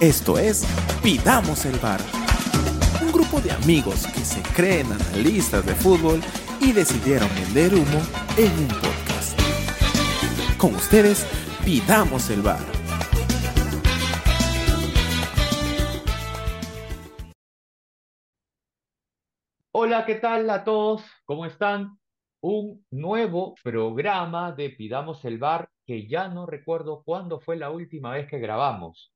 Esto es Pidamos el Bar. Un grupo de amigos que se creen analistas de fútbol y decidieron vender humo en un podcast. Con ustedes, Pidamos el Bar. Hola, ¿qué tal a todos? ¿Cómo están? Un nuevo programa de Pidamos el Bar que ya no recuerdo cuándo fue la última vez que grabamos.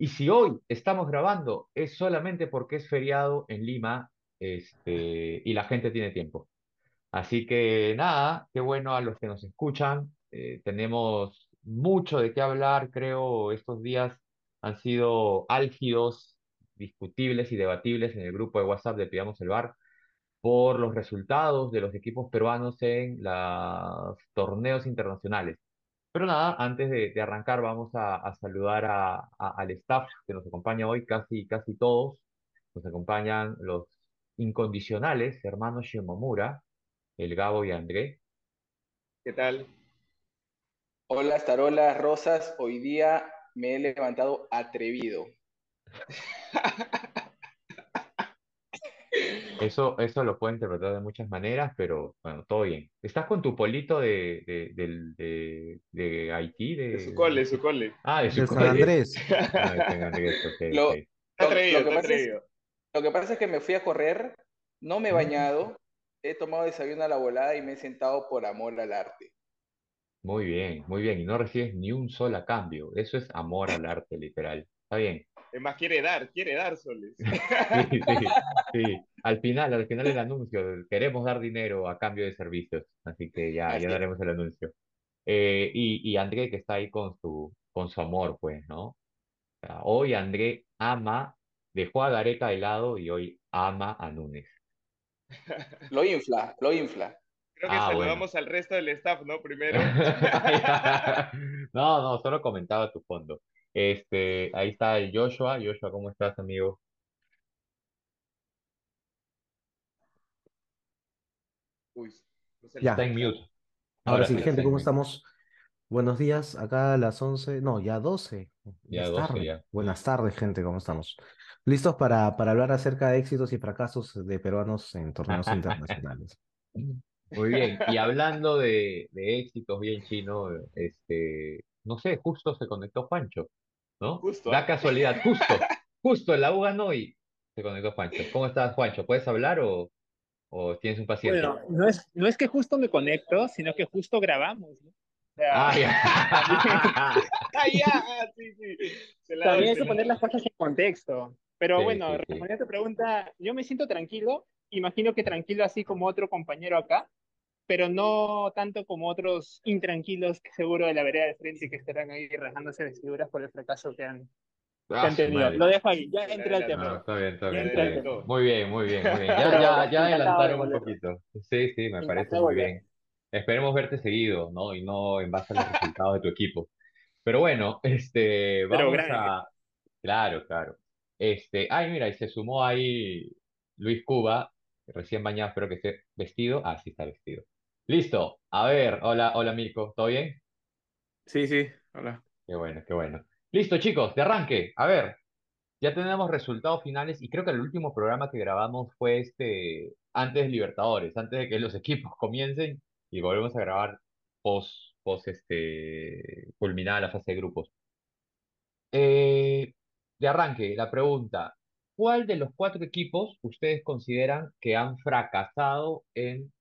Y si hoy estamos grabando es solamente porque es feriado en Lima este, y la gente tiene tiempo. Así que nada, qué bueno a los que nos escuchan. Eh, tenemos mucho de qué hablar, creo, estos días han sido álgidos, discutibles y debatibles en el grupo de WhatsApp de Pidamos el Bar por los resultados de los equipos peruanos en los torneos internacionales. Pero nada, antes de, de arrancar vamos a, a saludar a, a- al staff que nos acompaña hoy, casi, casi todos. Nos acompañan los incondicionales, hermanos Shimomura, el Gabo y André. ¿Qué tal? Hola, Starolas Rosas. Hoy día me he levantado atrevido. Eso, eso lo puedo interpretar de muchas maneras, pero bueno, todo bien. ¿Estás con tu polito de, de, del- de, de Haití? De, De su cole, su cole. Ah, de su De San cole. Andrés. Ah, de San Andrés, ok, Lo- ok. Está Lo- atrevido, lo que está pasa es- atrevido. Lo que pasa es que me fui a correr, no me he bañado, he tomado desayuno a la volada y me he sentado por amor al arte. Muy bien, muy bien. Y no recibes ni un solo a cambio. Eso es amor al arte, literal. Está bien. Es más, quiere dar, quiere dar, Soles. Sí, sí, sí. Al final, al final el anuncio, queremos dar dinero a cambio de servicios. Así que ya, Así ya daremos el anuncio. Eh, y, y André que está ahí con su, con su amor, pues, ¿no? O sea, hoy André ama, dejó a Gareca de lado y hoy ama a Núñez. Lo infla, lo infla. Creo que Ah, bueno. saludamos al resto del staff, ¿no? Primero. No, no, solo comentaba tu fondo. Este, ahí está el Joshua. Joshua, ¿cómo estás, amigo? Uy, no se le Ya. Está en escucha. mute. Ahora sí, sí, gente, está en ¿cómo mute. estamos? Buenos días, acá a las 11, no, ya 12. Ya es 12 tarde. ya. Buenas tardes, gente, ¿cómo estamos? ¿Listos para, para hablar acerca de éxitos y fracasos de peruanos en torneos internacionales? Muy bien. Y hablando de, de éxitos bien chino, este, no sé, justo se conectó Juancho, ¿no? Justo, ¿ah? casualidad, justo, justo en la U ganó y se conectó Juancho. ¿Cómo estás, Juancho? ¿Puedes hablar o, o tienes un paciente? Bueno, no es, no es que justo me conecto, sino que justo grabamos, ¿no? O sea, Ah, ya. ¡Ah, ya! Sí, sí. Se la también hay que la poner las cosas en contexto. Pero Sí, bueno, sí, sí. respondiendo a tu pregunta, yo me siento tranquilo, imagino que tranquilo así como otro compañero acá, pero no tanto como otros intranquilos que seguro de la vereda de frente que estarán ahí rajándose vestiduras por el fracaso que han, que Ah, han su tenido. madre. Lo dejo ahí, ya entré al No, tema. está bien, está bien, está. Muy bien, muy bien, muy bien. Ya, ya, ya adelantaron un poquito. Sí, sí, me parece muy bien. Esperemos verte seguido, ¿no? Y no en base a los resultados de tu equipo. Pero bueno, este, vamos a... Claro, claro. Este, ay, mira, y se sumó ahí Luis Cuba, recién bañado, espero que esté vestido. Ah, sí está vestido. Listo. A ver, hola, hola Mirko, ¿todo bien? Sí, sí, hola. Qué bueno, qué bueno. Listo, chicos, de arranque. A ver, ya tenemos resultados finales y creo que el último programa que grabamos fue este antes de Libertadores, antes de que los equipos comiencen y volvemos a grabar post, post este, culminada la fase de grupos. Eh, de arranque, la pregunta, ¿cuál de los cuatro equipos ustedes consideran que han fracasado en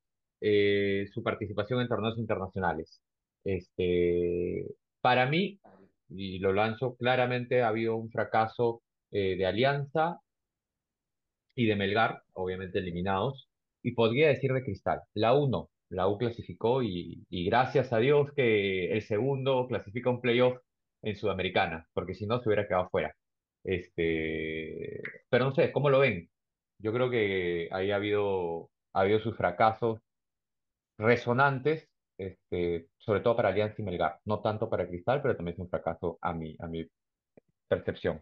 eh, su participación en torneos internacionales? Este, para mí, y lo lanzo claramente, ha habido un fracaso eh, de Alianza y de Melgar, obviamente eliminados, y podría decir de Cristal. La U no, la U clasificó y, y gracias a Dios que el segundo clasifica un playoff en Sudamericana, porque si no se hubiera quedado fuera. Este, pero no sé, ¿cómo lo ven? Yo creo que ahí ha habido, ha habido sus fracasos resonantes, este, sobre todo para Alianza y Melgar, no tanto para Cristal, pero también es un fracaso a mi, a mi percepción.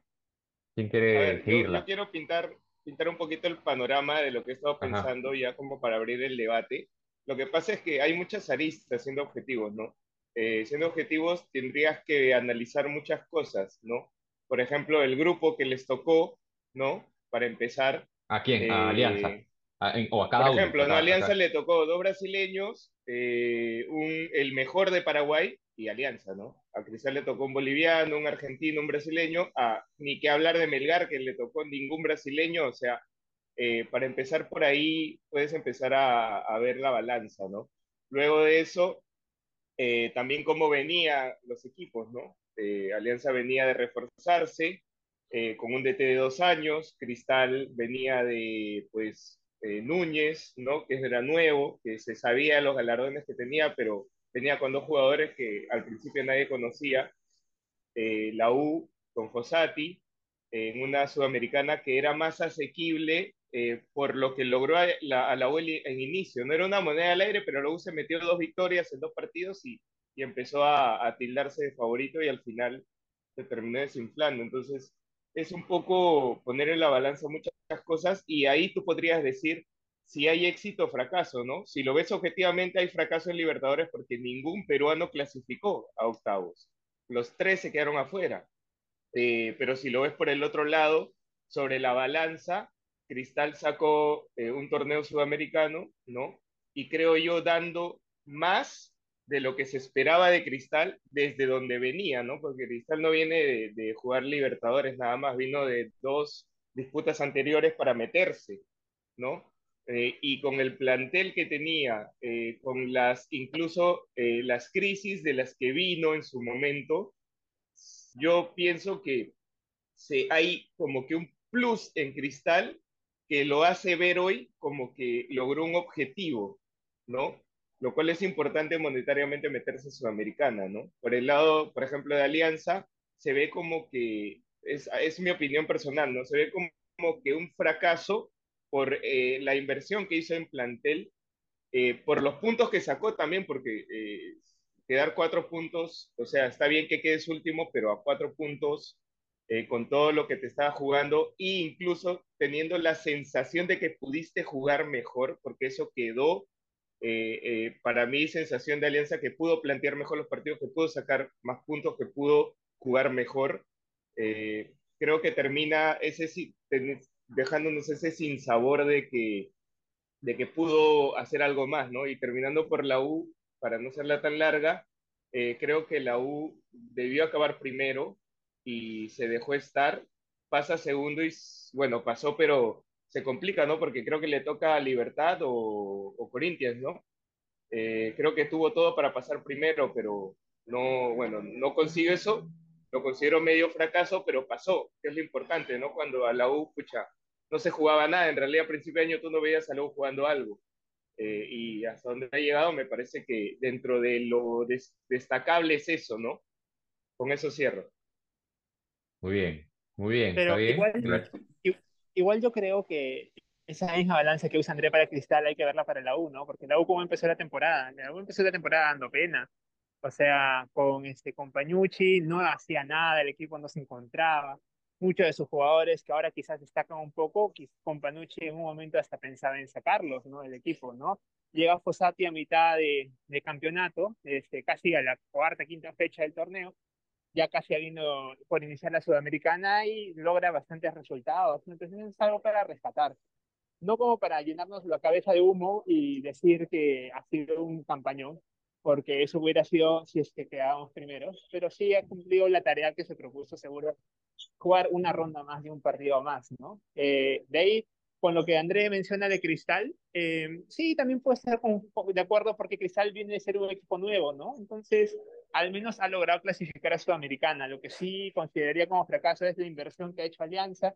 ¿Quién quiere ver, seguirla? yo quiero pintar, pintar un poquito el panorama de lo que he estado Ajá. pensando ya como para abrir el debate. Lo que pasa es que hay muchas aristas siendo objetivos, ¿no? Eh, siendo objetivos tendrías que analizar muchas cosas, ¿no? por ejemplo, el grupo que les tocó, ¿no? Para empezar. ¿A quién? A eh, Alianza. A- en- o a cada por uno. ejemplo, a ¿no? cada- a Alianza cada- le tocó dos brasileños, eh, un, el mejor de Paraguay y Alianza, ¿no? A Cristal le tocó un boliviano, un argentino, un brasileño, a, ni que hablar de Melgar, que le tocó ningún brasileño, o sea, eh, para empezar por ahí, puedes empezar a, a ver la balanza, ¿no? Luego de eso, eh, también cómo venían los equipos, ¿no? Alianza venía de reforzarse con un DT de dos años, Cristal venía de, pues, eh, Núñez, ¿no? Que era nuevo, que se sabía los galardones que tenía, pero venía con dos jugadores que al principio nadie conocía, eh, la U con Fossati, en una sudamericana que era más asequible eh, por lo que logró a la, a la U en inicio. No era una moneda al aire, pero la U se metió dos victorias en dos partidos y, y empezó a, a, tildarse de favorito y al final se terminó desinflando. Entonces, es un poco poner en la balanza muchas cosas y ahí tú podrías decir si hay éxito o fracaso, ¿no? Si lo ves objetivamente, hay fracaso en Libertadores porque ningún peruano clasificó a octavos. Los tres se quedaron afuera. Eh, pero si lo ves por el otro lado, sobre la balanza, Cristal sacó eh, un torneo sudamericano, ¿no? Y creo yo dando más de lo que se esperaba de Cristal desde donde venía, ¿no? Porque Cristal no viene de jugar Libertadores nada más, vino de dos disputas anteriores para meterse, ¿no? Eh, y con el plantel que tenía, eh, con las incluso eh, las crisis de las que vino en su momento, yo pienso que se, hay como que un plus en Cristal que lo hace ver hoy como que logró un objetivo, ¿no? Lo cual es importante monetariamente meterse en Sudamericana, ¿no? Por el lado, por ejemplo, de Alianza, se ve como que, es, es mi opinión personal, ¿no? Se ve como, que un fracaso por eh, la inversión que hizo en plantel, eh, por los puntos que sacó también, porque eh, quedar cuatro puntos, o sea, está bien que quedes último, pero a cuatro puntos con todo lo que te estaba jugando e incluso teniendo la sensación de que pudiste jugar mejor, porque eso quedó para mí sensación de alianza que pudo plantear mejor los partidos, que pudo sacar más puntos, que pudo jugar mejor. Eh, creo que termina ese dejándonos ese sinsabor de que, de que pudo hacer algo más, ¿no? Y terminando por la U, para no serla tan larga, eh, creo que la U debió acabar primero y se dejó estar, pasa segundo y, bueno, pasó, pero se complica, ¿no? Porque creo que le toca Libertad o, o Corinthians, ¿no? Eh, creo que tuvo todo para pasar primero, pero no, bueno, no consigo eso, lo considero medio fracaso, pero pasó, que es lo importante, ¿no? Cuando a la U, pucha, no se jugaba nada, en realidad a principio de año tú no veías a la U jugando algo. Eh, y hasta donde ha llegado me parece que dentro de lo des destacable es eso, ¿no? Con eso cierro. Muy bien, muy bien, Pero está bien. igual, igual yo creo que esa misma balanza que usa André para Cristal hay que verla para la U, ¿no? Porque la U cómo empezó la temporada, la U empezó la temporada dando pena. O sea, con este con Pañucci no hacía nada, el equipo no se encontraba. Muchos de sus jugadores que ahora quizás destacan un poco, con Panucci en un momento hasta pensaba en sacarlos, ¿no? El equipo, ¿no? Llega Fossati a mitad de, de campeonato, este, casi a la cuarta, quinta fecha del torneo, ya casi habiendo por iniciar la Sudamericana y logra bastantes resultados. Entonces es algo para rescatar. No como para llenarnos la cabeza de humo y decir que ha sido un campañón, porque eso hubiera sido si es que quedábamos primeros, pero sí ha cumplido la tarea que se propuso seguro jugar una ronda más de un partido más, ¿no? Eh, de ahí, con lo que André menciona de Cristal, eh, sí, también puede estar con, de acuerdo porque Cristal viene de ser un equipo nuevo, ¿no? Entonces, al menos ha logrado clasificar a Sudamericana. Lo que sí consideraría como fracaso es la inversión que ha hecho Alianza,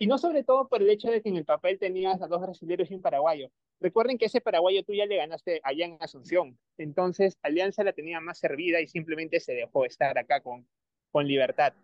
y no sobre todo por el hecho de que en el papel tenías a dos brasileños y un paraguayo. Recuerden que ese paraguayo tú ya le ganaste allá en Asunción. Entonces, Alianza la tenía más servida y simplemente se dejó estar acá con, con libertad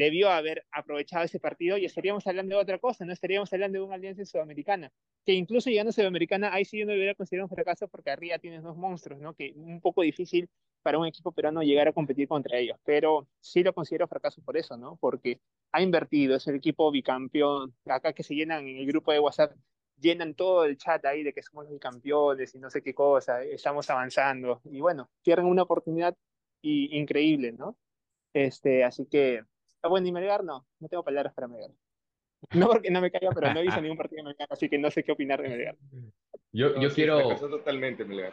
debió haber aprovechado ese partido y estaríamos hablando de otra cosa, no estaríamos hablando de una alianza sudamericana, que incluso llegando a Sudamericana, ahí sí yo no hubiera considerado un fracaso porque arriba tienes dos monstruos, ¿no? Que un poco difícil para un equipo peruano llegar a competir contra ellos, pero sí lo considero fracaso por eso, ¿no? Porque ha invertido, es el equipo bicampeón, acá que se llenan en el grupo de WhatsApp, llenan todo el chat ahí de que somos bicampeones y no sé qué cosa, estamos avanzando, y bueno, pierden una oportunidad y, increíble, ¿no? Este, así que bueno, y Melgar no, no tengo palabras para Melgar. No porque no me caiga, pero no hizo ningún partido de Melgar, así que no sé qué opinar de Melgar. Yo, No, yo sí, quiero, totalmente, Melgar.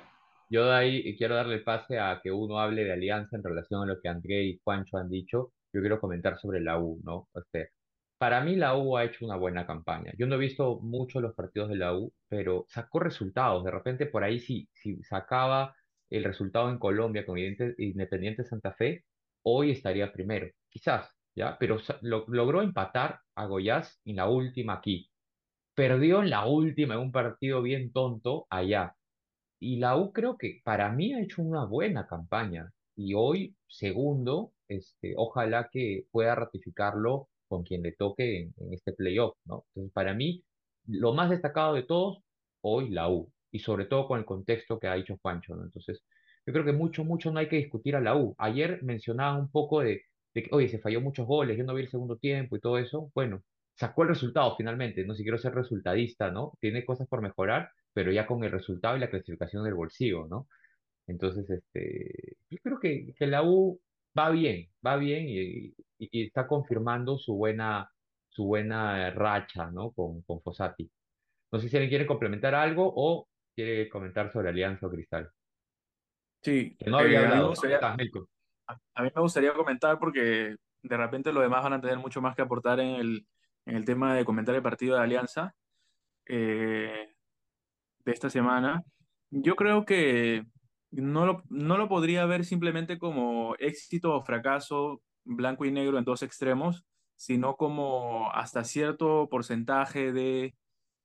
yo de ahí quiero darle pase a que uno hable de Alianza en relación a lo que André y Juancho han dicho. Yo quiero comentar sobre la U, ¿no? Este, para mí la U ha hecho una buena campaña. Yo no he visto mucho los partidos de la U, pero sacó resultados. De repente por ahí si, si sacaba el resultado en Colombia con Independiente Santa Fe, hoy estaría primero, quizás, Pero logró empatar a Goiás en la última aquí. Perdió en la última en un partido bien tonto allá. Y la U creo que para mí ha hecho una buena campaña. Y hoy, segundo, este, ojalá que pueda ratificarlo con quien le toque en, este playoff, ¿no? Entonces, para mí, lo más destacado de todos, hoy la U. Y sobre todo con el contexto que ha dicho Juancho. Entonces, yo creo que mucho, mucho no hay que discutir a la U. Ayer mencionaba un poco de, de que, oye, se falló muchos goles, yo no vi el segundo tiempo y todo eso. Bueno, sacó el resultado finalmente, no si quiero ser resultadista, ¿no? Tiene cosas por mejorar pero ya con el resultado y la clasificación del bolsillo, ¿no? Entonces, este, yo creo que, que la U va bien, va bien y, y- y está confirmando su buena, su buena racha, ¿no? Con, con Fossati. No sé si alguien quiere complementar algo o quiere comentar sobre Alianza o Cristal. Sí, Que no había eh, a mí me hablado. A, mí me gustaría comentar porque de repente los demás van a tener mucho más que aportar en el, en el tema de comentar el partido de Alianza eh, de esta semana. Yo creo que no lo, no lo podría ver simplemente como éxito o fracaso blanco y negro en dos extremos, sino como hasta cierto porcentaje de,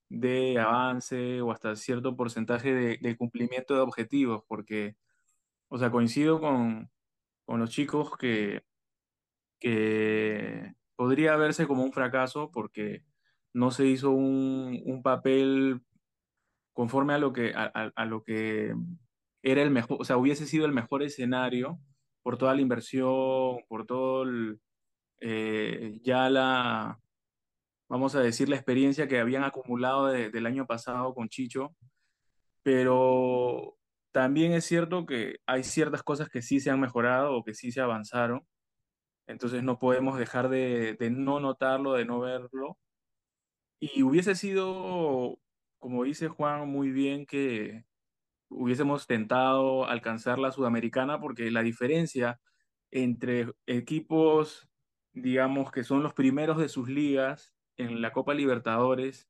de avance o hasta cierto porcentaje de, de cumplimiento de objetivos, porque, o sea, coincido con, con los chicos que, que podría verse como un fracaso porque no se hizo un, un papel conforme a lo que, a, a- lo que era el mejor, o sea, hubiese sido el mejor escenario por toda la inversión, por todo el, eh, ya la, vamos a decir, la experiencia que habían acumulado de- del año pasado con Chicho, pero también es cierto que hay ciertas cosas que sí se han mejorado o que sí se avanzaron, entonces no podemos dejar de, de no notarlo, de no verlo, y hubiese sido, como dice Juan muy bien, que hubiésemos tentado alcanzar la Sudamericana porque la diferencia entre equipos, digamos, que son los primeros de sus ligas en la Copa Libertadores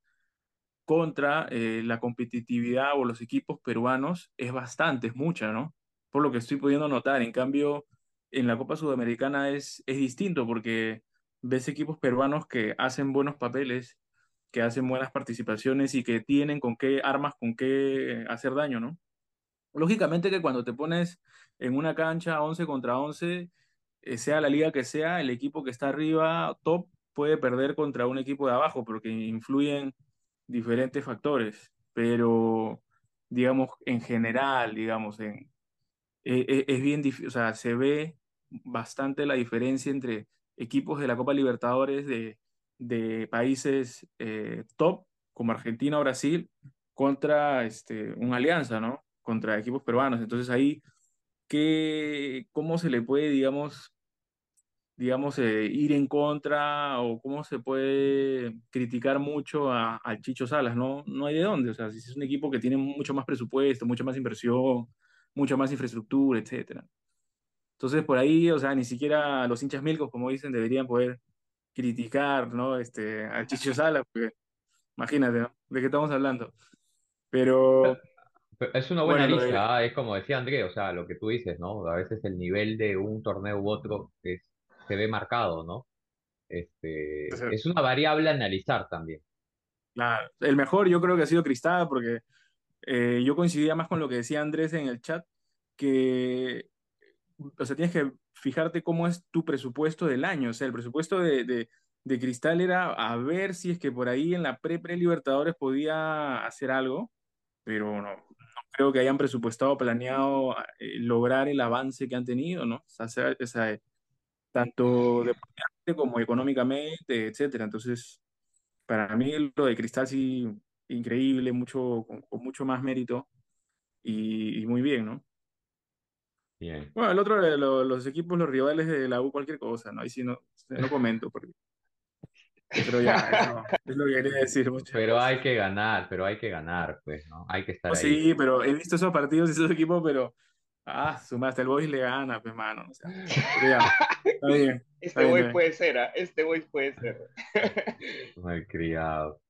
contra eh, la competitividad o los equipos peruanos es bastante, es mucha, ¿no? Por lo que estoy pudiendo notar. En cambio, en la Copa Sudamericana es, es distinto porque ves equipos peruanos que hacen buenos papeles, que hacen buenas participaciones y que tienen con qué armas, con qué hacer daño, ¿no? Lógicamente que cuando te pones en una cancha 11 contra 11, eh, sea la liga que sea, el equipo que está arriba, top, puede perder contra un equipo de abajo porque influyen diferentes factores. Pero, digamos, en general, digamos, en, eh, es bien difícil, o sea, se ve bastante la diferencia entre equipos de la Copa Libertadores de, de países eh, top, como Argentina o Brasil, contra este, una alianza, ¿no? Contra equipos peruanos. Entonces ahí, ¿qué, cómo se le puede, digamos, digamos, eh, ir en contra o cómo se puede criticar mucho a, al Chicho Salas? No, no hay de dónde. O sea, si es un equipo que tiene mucho más presupuesto, mucha más inversión, mucha más infraestructura, etcétera. Entonces, por ahí, o sea, ni siquiera los hinchas milcos, como dicen, deberían poder criticar, ¿no? Este, al Chicho Salas, porque imagínate, ¿no? ¿De qué estamos hablando? Pero, Es una buena bueno, de, lista, ¿ah? Es como decía André, o sea, lo que tú dices, ¿no? A veces el nivel de un torneo u otro es, se ve marcado, ¿no? Este, es una variable a analizar también. la- el mejor yo creo que ha sido Cristal, porque eh, yo coincidía más con lo que decía Andrés en el chat, que o sea, tienes que fijarte cómo es tu presupuesto del año. O sea, el presupuesto de, de, de Cristal era a ver si es que por ahí en la pre-pre-Libertadores podía hacer algo, pero no, no creo que hayan presupuestado, planeado eh, lograr el avance que han tenido, ¿no? O sea, sea- o sea, tanto deportivamente como económicamente, etcétera. Entonces, para mí lo de Cristal sí, increíble, mucho, con, con mucho más mérito y, y muy bien, ¿no? Bien. Bueno, el otro, eh, lo- los equipos, los rivales de la U, cualquier cosa, ¿no? Ahí sí no, no comento, porque... pero ya, es lo que quería decir. Pero hay que ganar, pero hay que ganar, pues, ¿no? Hay que estar No, ahí. sí, pero he visto esos partidos y esos equipos, pero... Ah, suma, hasta el Boys le gana, pues, mano. O sea, pero ya, está bien. Este Está boy está bien. puede ser, ¿ah? Este boy puede ser. Malcriado.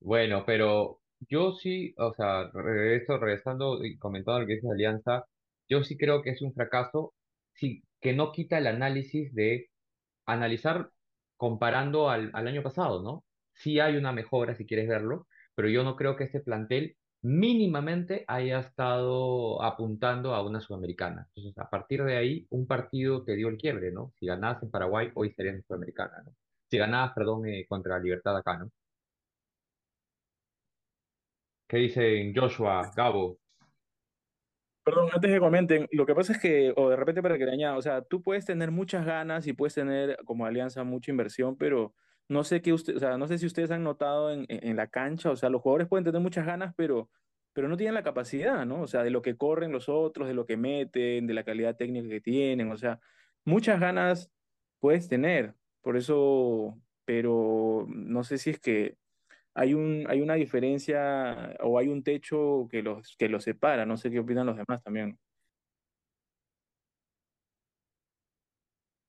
Bueno, pero yo sí, o sea, re- esto regresando y comentando lo que dice Alianza, yo sí creo que es un fracaso, sí, que no quita el análisis de analizar comparando al, al año pasado, ¿no? Sí hay una mejora si quieres verlo, pero yo no creo que este plantel mínimamente haya estado apuntando a una sudamericana. Entonces, a partir de ahí, un partido te dio el quiebre, ¿no? Si ganabas en Paraguay, hoy serías en sudamericana, ¿no? Si ganabas, perdón, eh, contra Libertad acá, ¿no? ¿Qué dicen Joshua, Gabo? Perdón, antes que comenten, lo que pasa es que, o de repente para que le añada, o sea, tú puedes tener muchas ganas y puedes tener como alianza mucha inversión, pero no sé qué usted, o sea, no sé si ustedes han notado en, en- la cancha, o sea, los jugadores pueden tener muchas ganas, pero, pero no tienen la capacidad, ¿no? O sea, de lo que corren los otros, de lo que meten, de la calidad técnica que tienen, o sea, muchas ganas puedes tener, por eso, pero no sé si es que hay un, hay una diferencia o hay un techo que los, que los separa. No sé qué opinan los demás también.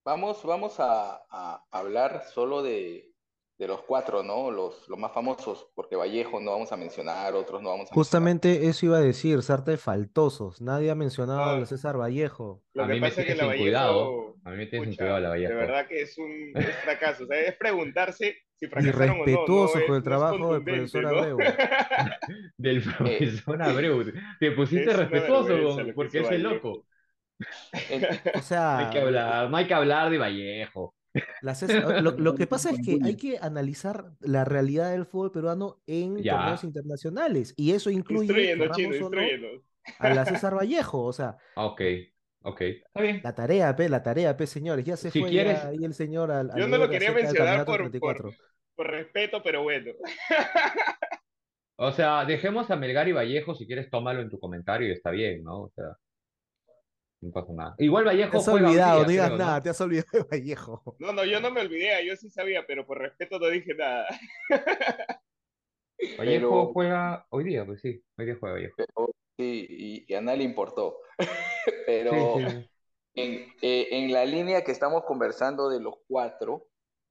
Vamos, vamos a, a hablar solo de, de los cuatro, ¿no? Los, los más famosos, porque Vallejo no vamos a mencionar, otros no vamos a mencionar. Justamente eso iba a decir, sarta de faltosos. Nadie ha mencionado a César Vallejo. Lo A que mí me pasa es que tiene la sin cuidado. A mí me tiene sin cuidado la de Vallejo. verdad que es un es fracaso. O sea, es preguntarse si fracasaron o no. Irrespetuoso no es- con el trabajo del profesor ¿no? Abreu. Del profesor Abreu. Te pusiste respetuoso porque es el Vallejo. loco. O No hay sea, que hablar, no hay que hablar de Vallejo. lo, lo que pasa es que hay que analizar la realidad del fútbol peruano en Ya. torneos internacionales. Y eso incluye, Instruyendo, chino, querramos o no, instruyendo. a la César Vallejo. O sea, Ah, Ok, ok. Está bien. la tarea, pe, la tarea, pe, señores. Ya se Si fue quieres- ahí el señor al, a Yo no lo quería mencionar por, por, 34. por respeto, pero bueno. O sea, dejemos a Melgar y Vallejo, si quieres tómalo en tu comentario y está bien, ¿no? O sea, no pasa nada. Igual Te Vallejo has juega hoy olvidado, no digas nada, te has olvidado de Vallejo. No, no, yo no me olvidé, yo sí sabía, pero por respeto no dije nada. Vallejo Pero- juega hoy día, pues sí, hoy día juega Vallejo. pero- sí, y, y a nadie le importó. Pero Sí, sí. En, eh, en la línea que estamos conversando de los cuatro,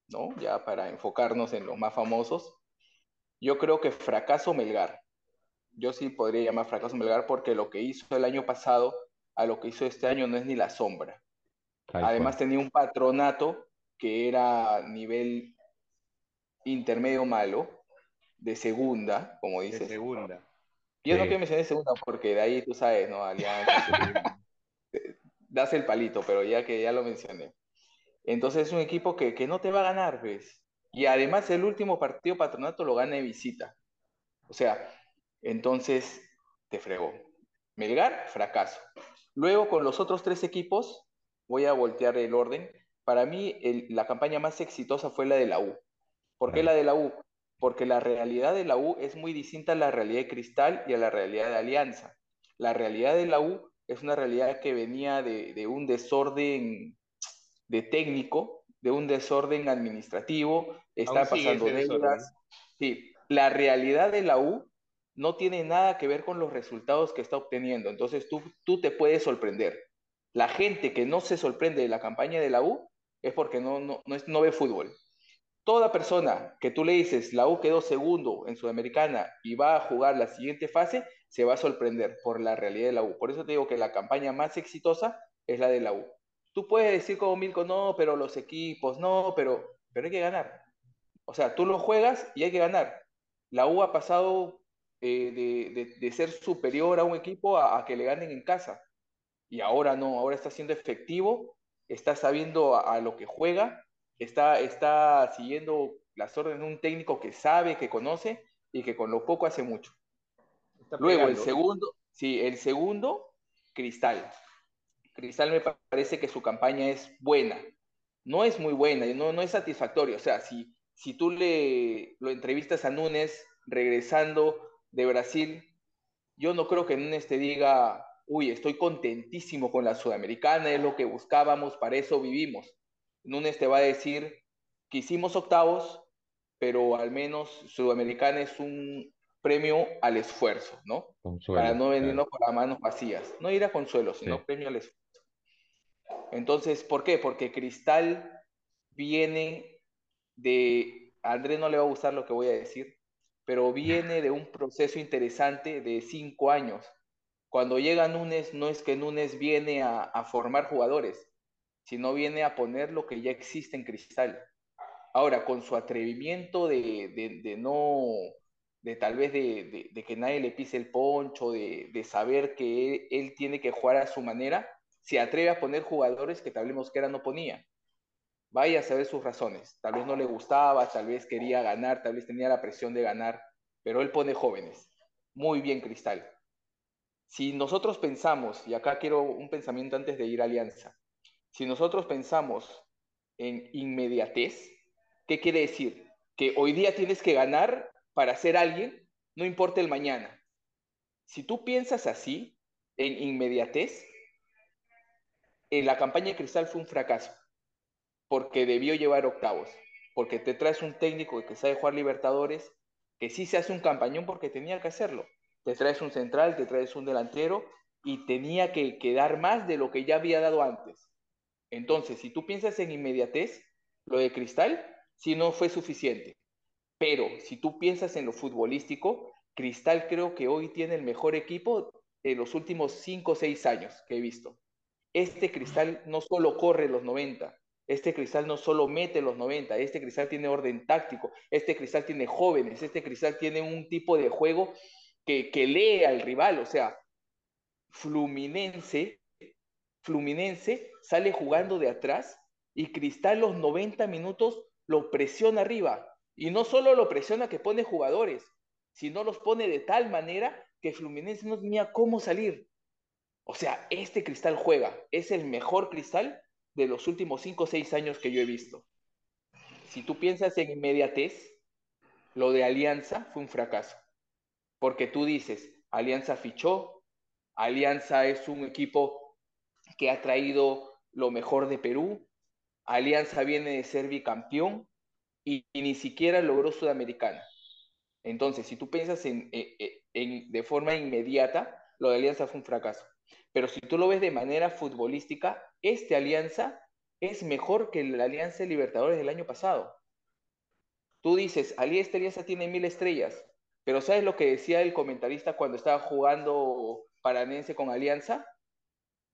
¿no? Ya para enfocarnos en los más famosos, yo creo que fracaso Melgar. Yo sí podría llamar fracaso Melgar porque lo que hizo el año pasado a lo que hizo este año no es ni la sombra. Tal Además cual. tenía un patronato que era nivel intermedio malo, de segunda, como De dices. segunda. Yo no quiero mencionar segunda porque de ahí tú sabes, ¿no? Alianza, das el palito, pero ya que ya lo mencioné. Entonces es un equipo que, que no te va a ganar, ¿ves? Y además el último partido patronato lo gana de visita. O sea, entonces te fregó. Melgar, fracaso. Luego con los otros tres equipos, voy a voltear el orden. Para mí el- la campaña más exitosa fue la de la U. ¿Por qué la de la U? Porque la realidad de la U es muy distinta a la realidad de Cristal y a la realidad de Alianza. La realidad de la U es una realidad que venía de, de un desorden de técnico, de un desorden administrativo, está Aún pasando deudas. Sí, la realidad de la U no tiene nada que ver con los resultados que está obteniendo. Entonces tú, tú te puedes sorprender. La gente que no se sorprende de la campaña de la U es porque no, no, no, es- no ve fútbol. Toda persona que tú le dices, la U quedó segundo en Sudamericana y va a jugar la siguiente fase, se va a sorprender por la realidad de la U. Por eso te digo que la campaña más exitosa es la de la U. Tú puedes decir como Milko, no, pero los equipos, no, pero, pero hay que ganar. O sea, tú lo juegas y hay que ganar. La U ha pasado eh, de, de- de ser superior a un equipo a, a que le ganen en casa. Y ahora no, ahora está siendo efectivo, está sabiendo a, a lo que juega, está, está siguiendo las órdenes de un técnico que sabe, que conoce y que con lo poco hace mucho. Está Luego, el segundo, sí, el segundo, Cristal. Cristal me parece que su campaña es buena. No es muy buena, no, no es satisfactoria. O sea, si, si tú le lo entrevistas a Núñez regresando de Brasil, yo no creo que Núñez te diga, uy, estoy contentísimo con la Sudamericana, es lo que buscábamos, para eso vivimos. Núñez te va a decir que hicimos octavos, pero al menos Sudamericana es un premio al esfuerzo, ¿no? Consuelo, Para no venirnos con las manos vacías. No ir a consuelo, sino Sí. premio al esfuerzo. Entonces, ¿por qué? Porque Cristal viene de, a Andrés no le va a gustar lo que voy a decir, pero viene de un proceso interesante de cinco años. Cuando llega Núñez, no es que Núñez viene a, formar jugadores, sino viene a poner lo que ya existe en Cristal. Ahora, con su atrevimiento de, de- no, de tal vez de, que nadie le pise el poncho, de, saber que él, él tiene que jugar a su manera, se atreve a poner jugadores que tal vez Mosquera no ponía. Vaya a saber sus razones. Tal vez no le gustaba, tal vez quería ganar, tal vez tenía la presión de ganar, pero él pone jóvenes. Muy bien, Cristal. Si nosotros pensamos, y acá quiero un pensamiento antes de ir a Alianza, si nosotros pensamos en inmediatez, ¿qué quiere decir? Que hoy día tienes que ganar para ser alguien, no importa el mañana. Si tú piensas así, en inmediatez, en la campaña de Cristal fue un fracaso, porque debió llevar octavos, porque te traes un técnico que sabe jugar Libertadores, que sí se hace un campañón porque tenía que hacerlo. Te traes un central, te traes un delantero y tenía que, que dar más de lo que ya había dado antes. Entonces, si tú piensas en inmediatez, lo de Cristal sí no fue suficiente. Pero si tú piensas en lo futbolístico, Cristal creo que hoy tiene el mejor equipo de los últimos 5 o 6 años que he visto. Este Cristal no solo corre los 90, este Cristal no solo mete los 90, este Cristal tiene orden táctico, este Cristal tiene jóvenes, este Cristal tiene un tipo de juego que, que lee al rival, o sea, Fluminense, Fluminense sale jugando de atrás y Cristal los 90 minutos lo presiona arriba. Y no solo lo presiona que pone jugadores, sino los pone de tal manera que Fluminense no tenía cómo salir. O sea, este Cristal juega, es el mejor Cristal de los últimos 5 o 6 años que yo he visto. Si tú piensas en inmediatez, lo de Alianza fue un fracaso. Porque tú dices, Alianza fichó, Alianza es un equipo que ha traído lo mejor de Perú, Alianza viene de ser bicampeón y, ni siquiera logró Sudamericana. Entonces, si tú piensas en, en, en, de forma inmediata, lo de Alianza fue un fracaso. Pero si tú lo ves de manera futbolística, este Alianza es mejor que la Alianza de Libertadores del año pasado. Tú dices, esta Alianza tiene mil estrellas, pero ¿sabes lo que decía el comentarista cuando estaba jugando Paranense con Alianza?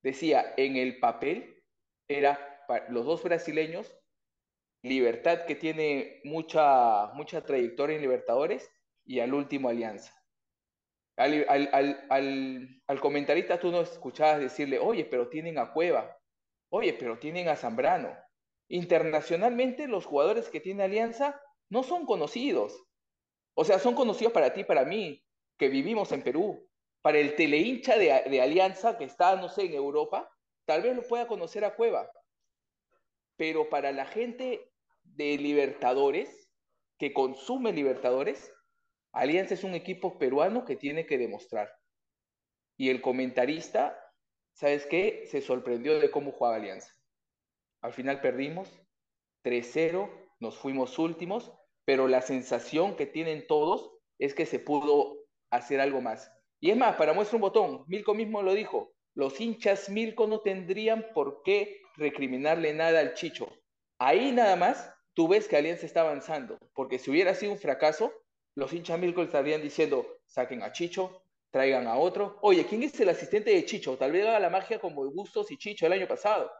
Decía, en el papel, era los dos brasileños, Libertad que tiene mucha, mucha trayectoria en Libertadores y al último Alianza. Al, al, al, al, comentarista tú no escuchabas decirle, oye, pero tienen a Cueva, oye, pero tienen a Zambrano. Internacionalmente los jugadores que tiene Alianza no son conocidos. O sea, son conocidos para ti, para mí, que vivimos en Perú. Para el telehincha de, de Alianza que está, no sé, en Europa, tal vez lo pueda conocer a Cueva. Pero para la gente de Libertadores, que consume Libertadores, Alianza es un equipo peruano que tiene que demostrar. Y el comentarista, ¿sabes qué? Se sorprendió de cómo jugaba Alianza. Al final perdimos 3-0, nos fuimos últimos, pero la sensación que tienen todos es que se pudo hacer algo más. Y es más, para muestra un botón, Milko mismo lo dijo, los hinchas Milko no tendrían por qué recriminarle nada al Chicho. Ahí nada más tú ves que Alianza está avanzando, porque si hubiera sido un fracaso, los hinchas Milko estarían diciendo, saquen a Chicho, traigan a otro. Oye, ¿quién es el asistente de Chicho? Tal vez haga la magia como Bustos y Chicho el año pasado.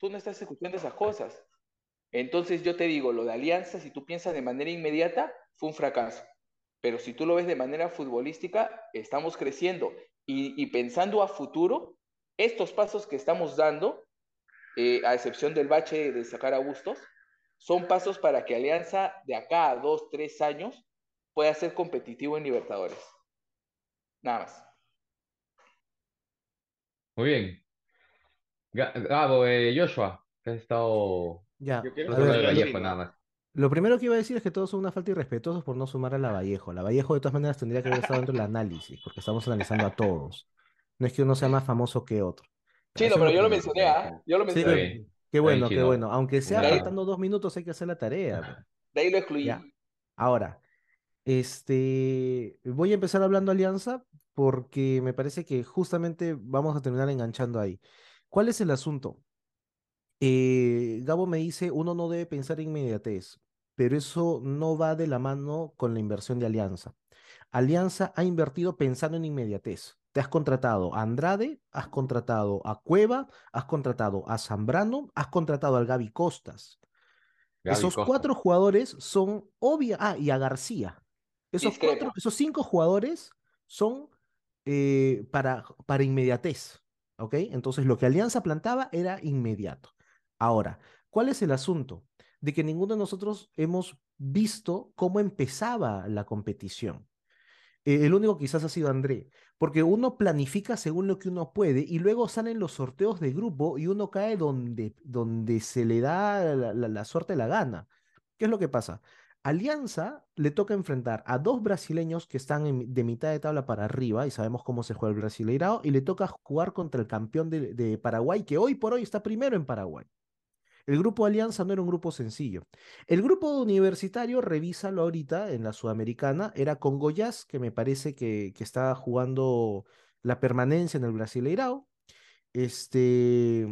Tú no estás escuchando esas cosas. Entonces yo te digo, lo de Alianza, si tú piensas de manera inmediata, fue un fracaso. Pero si tú lo ves de manera futbolística, estamos creciendo. Y, y pensando a futuro, estos pasos que estamos dando, eh, a excepción del bache de sacar a Bustos, son pasos para que Alianza de acá a dos, tres años pueda ser competitivo en Libertadores. Nada más. Muy bien. Gabo, eh, Joshua, que has estado. Ya, Yo quiero ver, de Vallejo, nada más. Lo primero que iba a decir es que todos son una falta irrespetuosos por no sumar a la Vallejo. La Vallejo de todas maneras tendría que haber estado dentro del análisis, porque estamos analizando a todos. No es que uno sea más famoso que otro. Chino, pero yo lo me- mencioné, ¿ah? Yo lo mencioné. qué, bueno, qué bueno. Aunque sea faltando dos minutos, hay que hacer la tarea. De ahí lo excluí. Ya. Ahora, este, voy a empezar hablando Alianza porque me parece que justamente vamos a terminar enganchando ahí. ¿Cuál es el asunto? Eh, Gabo me dice, uno no debe pensar en inmediatez, pero eso no va de la mano con la inversión de Alianza. Alianza ha invertido pensando en inmediatez. Te has contratado a Andrade, has contratado a Cueva, has contratado a Zambrano, has contratado al Gaby Costas. Gaby Esos Costa. cuatro jugadores son obvia. Ah, y a García. Esos cuatro, esos cinco jugadores son eh, para, para inmediatez. ¿Ok? Entonces lo que Alianza plantaba era inmediato. Ahora, ¿cuál es el asunto? De que ninguno de nosotros hemos visto cómo empezaba la competición. Eh, el único quizás ha sido André, porque uno planifica según lo que uno puede y luego salen los sorteos de grupo y uno cae donde, donde se le da la, la- la suerte la gana. ¿Qué es lo que pasa? Alianza le toca enfrentar a dos brasileños que están de mitad de tabla para arriba y sabemos cómo se juega el Brasileirao y le toca jugar contra el campeón de, Paraguay que hoy por hoy está primero en Paraguay. El grupo Alianza no era un grupo sencillo. El grupo universitario, revísalo ahorita en la Sudamericana, era con Goiás, que me parece que, que está jugando la permanencia en el Brasileirao. Este,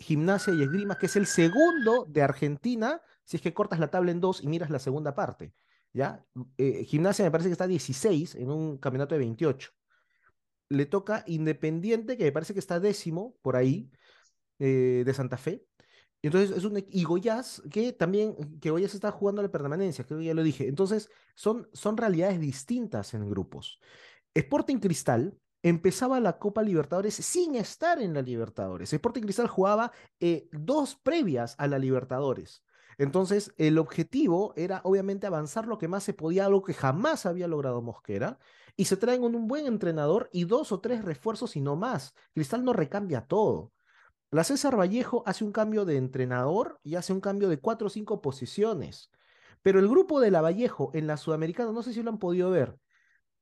Gimnasia y Esgrima, que es el segundo de Argentina, si es que cortas la tabla en dos y miras la segunda parte. ¿ya? Eh, Gimnasia me parece que está 16 en un campeonato de 28. Le toca Independiente, que me parece que está décimo por ahí, eh, de Santa Fe. Entonces es un y Goiás que también que Goiás está jugando la permanencia, creo que ya lo dije. Entonces son, son realidades distintas en grupos. Sporting Cristal empezaba la Copa Libertadores sin estar en la Libertadores. Sporting Cristal jugaba eh, dos previas a la Libertadores. Entonces, el objetivo era obviamente avanzar lo que más se podía, algo que jamás había logrado Mosquera, y se traen un, buen entrenador y dos o tres refuerzos y no más. Cristal no recambia todo. La César Vallejo hace un cambio de entrenador y hace un cambio de cuatro o cinco posiciones. Pero el grupo de la Vallejo en la Sudamericana, no sé si lo han podido ver.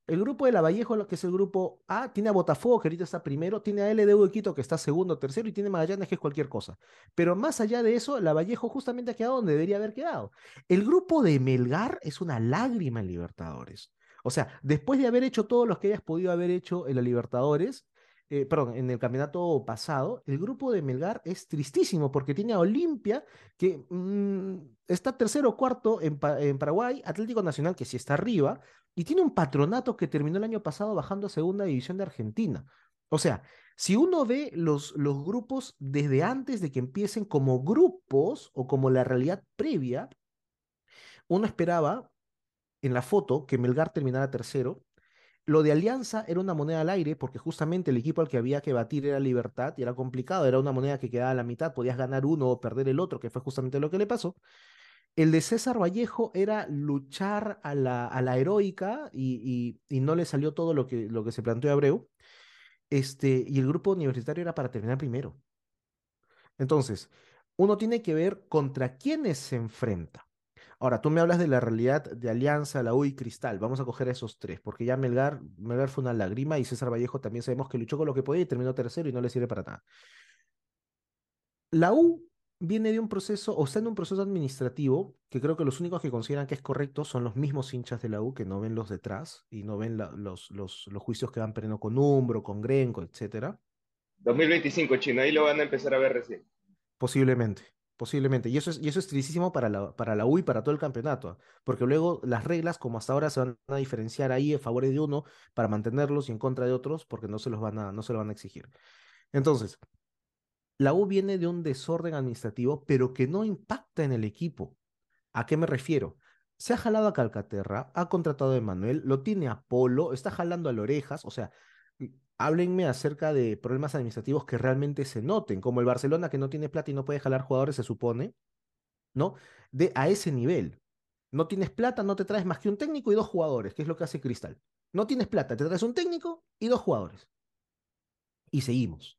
El grupo de la Vallejo, lo que es el grupo A, tiene a Botafogo, que ahorita está primero, tiene a LDU de Quito, que está segundo, tercero, y tiene Magallanes, que es cualquier cosa. Pero más allá de eso, la Vallejo justamente ha quedado donde debería haber quedado. El grupo de Melgar es una lágrima en Libertadores. O sea, después de haber hecho todo lo que hayas podido haber hecho en la Libertadores, eh, perdón, en el campeonato pasado, el grupo de Melgar es tristísimo porque tiene a Olimpia, que mm, está tercero o cuarto en, en Paraguay, Atlético Nacional, que sí está arriba, y tiene un patronato que terminó el año pasado bajando a segunda división de Argentina. O sea, si uno ve los, los grupos desde antes de que empiecen como grupos o como la realidad previa, uno esperaba en la foto que Melgar terminara tercero. Lo de Alianza era una moneda al aire porque justamente el equipo al que había que batir era Libertad y era complicado, era una moneda que quedaba a la mitad, podías ganar uno o perder el otro, que fue justamente lo que le pasó. El de César Vallejo era luchar a la, heroica y, no le salió todo lo que, lo que se planteó Abreu. Este, y el grupo universitario era para terminar primero. Entonces, uno tiene que ver contra quiénes se enfrenta. Ahora, tú me hablas de la realidad de Alianza, la U y Cristal. Vamos a coger esos tres, porque ya Melgar, Melgar fue una lágrima y César Vallejo también sabemos que luchó con lo que podía y terminó tercero y no le sirve para nada. La U viene de un proceso, o está en un proceso administrativo, que creo que los únicos que consideran que es correcto son los mismos hinchas de la U, que no ven los detrás y no ven la- los, los, los juicios que van perdiendo con Umbro, con Grenco, etcétera. 2025, chino, ahí lo van a empezar a ver recién. Posiblemente, posiblemente. Y eso es, y eso es tristísimo para la, para la U y para todo el campeonato, porque luego las reglas, como hasta ahora, se van a diferenciar ahí a favor de uno para mantenerlos y en contra de otros, porque no se los van a, no se lo van a exigir. Entonces, la U viene de un desorden administrativo, pero que no impacta en el equipo. ¿A qué me refiero? Se ha jalado a Calcaterra, ha contratado a Emanuel, lo tiene a Polo, está jalando a Lorejas, o sea, y- háblenme acerca de problemas administrativos que realmente se noten, como el Barcelona que no tiene plata y no puede jalar jugadores, se supone, ¿no? De a ese nivel. No tienes plata, no te traes más que un técnico y dos jugadores, que es lo que hace Cristal. No tienes plata, te traes un técnico y dos jugadores. Y seguimos.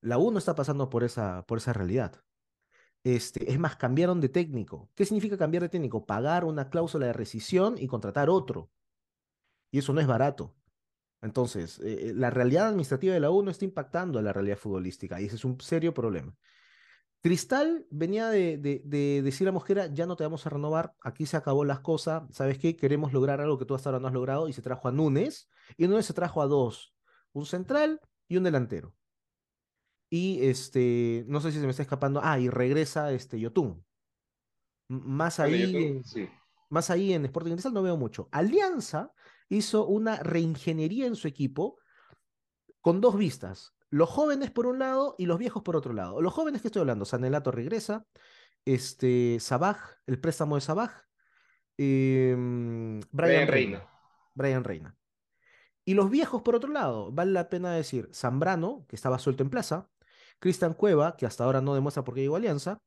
La U no está pasando por esa, por esa realidad. Este, es más, cambiaron de técnico. ¿Qué significa cambiar de técnico? Pagar una cláusula de rescisión y contratar otro. Y eso no es barato. Entonces, eh, la realidad administrativa de la U no está impactando a la realidad futbolística y ese es un serio problema. Cristal venía de, decir a Mosquera, ya no te vamos a renovar, aquí se acabó las cosas, ¿sabes qué? Queremos lograr algo que tú hasta ahora no has logrado y se trajo a Núñez y Núñez se trajo a dos, un central y un delantero. Y este, no sé si se me está escapando, ah, y regresa este Yotun. Más ahí, Yotun, sí. más ahí en Sporting Cristal no veo mucho. Alianza hizo una reingeniería en su equipo con dos vistas. Los jóvenes por un lado y los viejos por otro lado. Los jóvenes que estoy hablando, Sanelato regresa, este, Sabaj, el préstamo de Sabaj, eh, Brian, Brian Reina. Reina. Brian Reina. Y los viejos por otro lado, vale la pena decir, Zambrano, que estaba suelto en plaza, Cristian Cueva, que hasta ahora no demuestra por qué llegó a Alianza,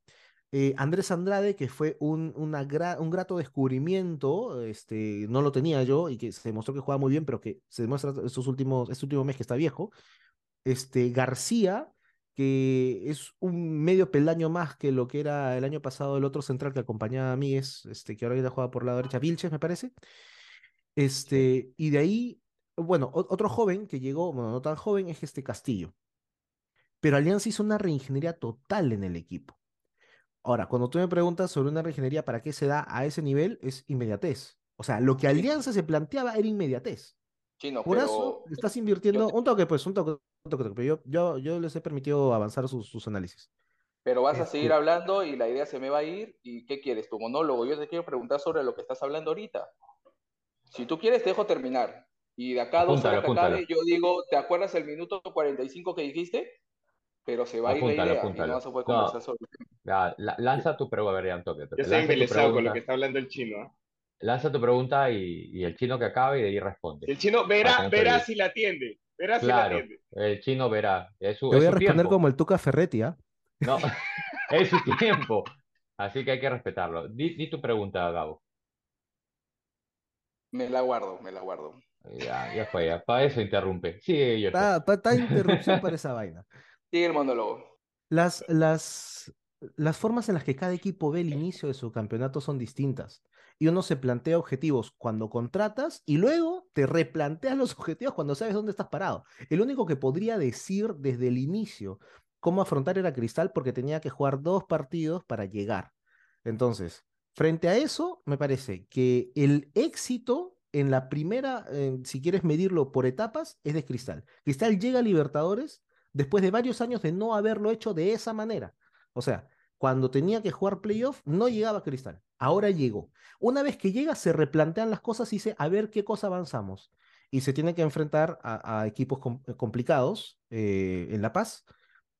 eh, Andrés Andrade, que fue un, una un grato descubrimiento, este, no lo tenía yo y que se demostró que jugaba muy bien, pero que se demuestra estos últimos, este último mes que está viejo. Este, García, que es un medio peldaño más que lo que era el año pasado el otro central que acompañaba a mí, es, este, que ahora ya juega por la derecha, Vilches, me parece. Este, y de ahí, bueno, otro joven que llegó, bueno, no tan joven, es este Castillo. Pero Alianza hizo una reingeniería total en el equipo. Ahora, cuando tú me preguntas sobre una reingeniería, ¿para qué se da a ese nivel? Es inmediatez. O sea, lo que Alianza se planteaba era inmediatez. Por eso estás invirtiendo un toque, pues, un toque, un toque, pero yo, yo, yo les he permitido avanzar sus, sus análisis. Pero vas a seguir este hablando y la idea se me va a ir. ¿Y qué quieres? Tu monólogo. Yo te quiero preguntar sobre lo que estás hablando ahorita. Si tú quieres, te dejo terminar. Y de acá a dos horas que acabe, yo digo, ¿te acuerdas el minuto 45 que dijiste? Pero se va a ir la idea y no se puede conversar sobre ya, lanza tu pregunta, a ver, ya, toque, Yo estoy embelesado con lo que está hablando el chino. ¿eh? Lanza tu pregunta y, y, el chino que acabe y de ahí responde. El chino verá, verá si la atiende. Verá si la atiende. El chino verá. Es su, Te voy a responder como el Tuca Ferretti, ¿ah? No, es su tiempo. Así que hay que respetarlo. Di, di, tu pregunta, Gabo. Me la guardo, me la guardo. Ya, ya fue, ya. Para eso interrumpe. Sí, yo. Está, está interrupción para esa vaina. Sigue el monólogo. Las, las, las formas en las que cada equipo ve el inicio de su campeonato son distintas. Y uno se plantea objetivos cuando contratas y luego te replanteas los objetivos cuando sabes dónde estás parado. El único que podría decir desde el inicio cómo afrontar era Cristal porque tenía que jugar dos partidos para llegar. Entonces, frente a eso, me parece que el éxito en la primera, si quieres medirlo por etapas, es de Cristal. Cristal llega a Libertadores después de varios años de no haberlo hecho de esa manera. O sea, cuando tenía que jugar playoff, no llegaba Cristal. Ahora llegó. Una vez que llega, se replantean las cosas y dice, a ver qué cosa avanzamos. Y se tiene que enfrentar a, equipos eh, complicados eh, en La Paz,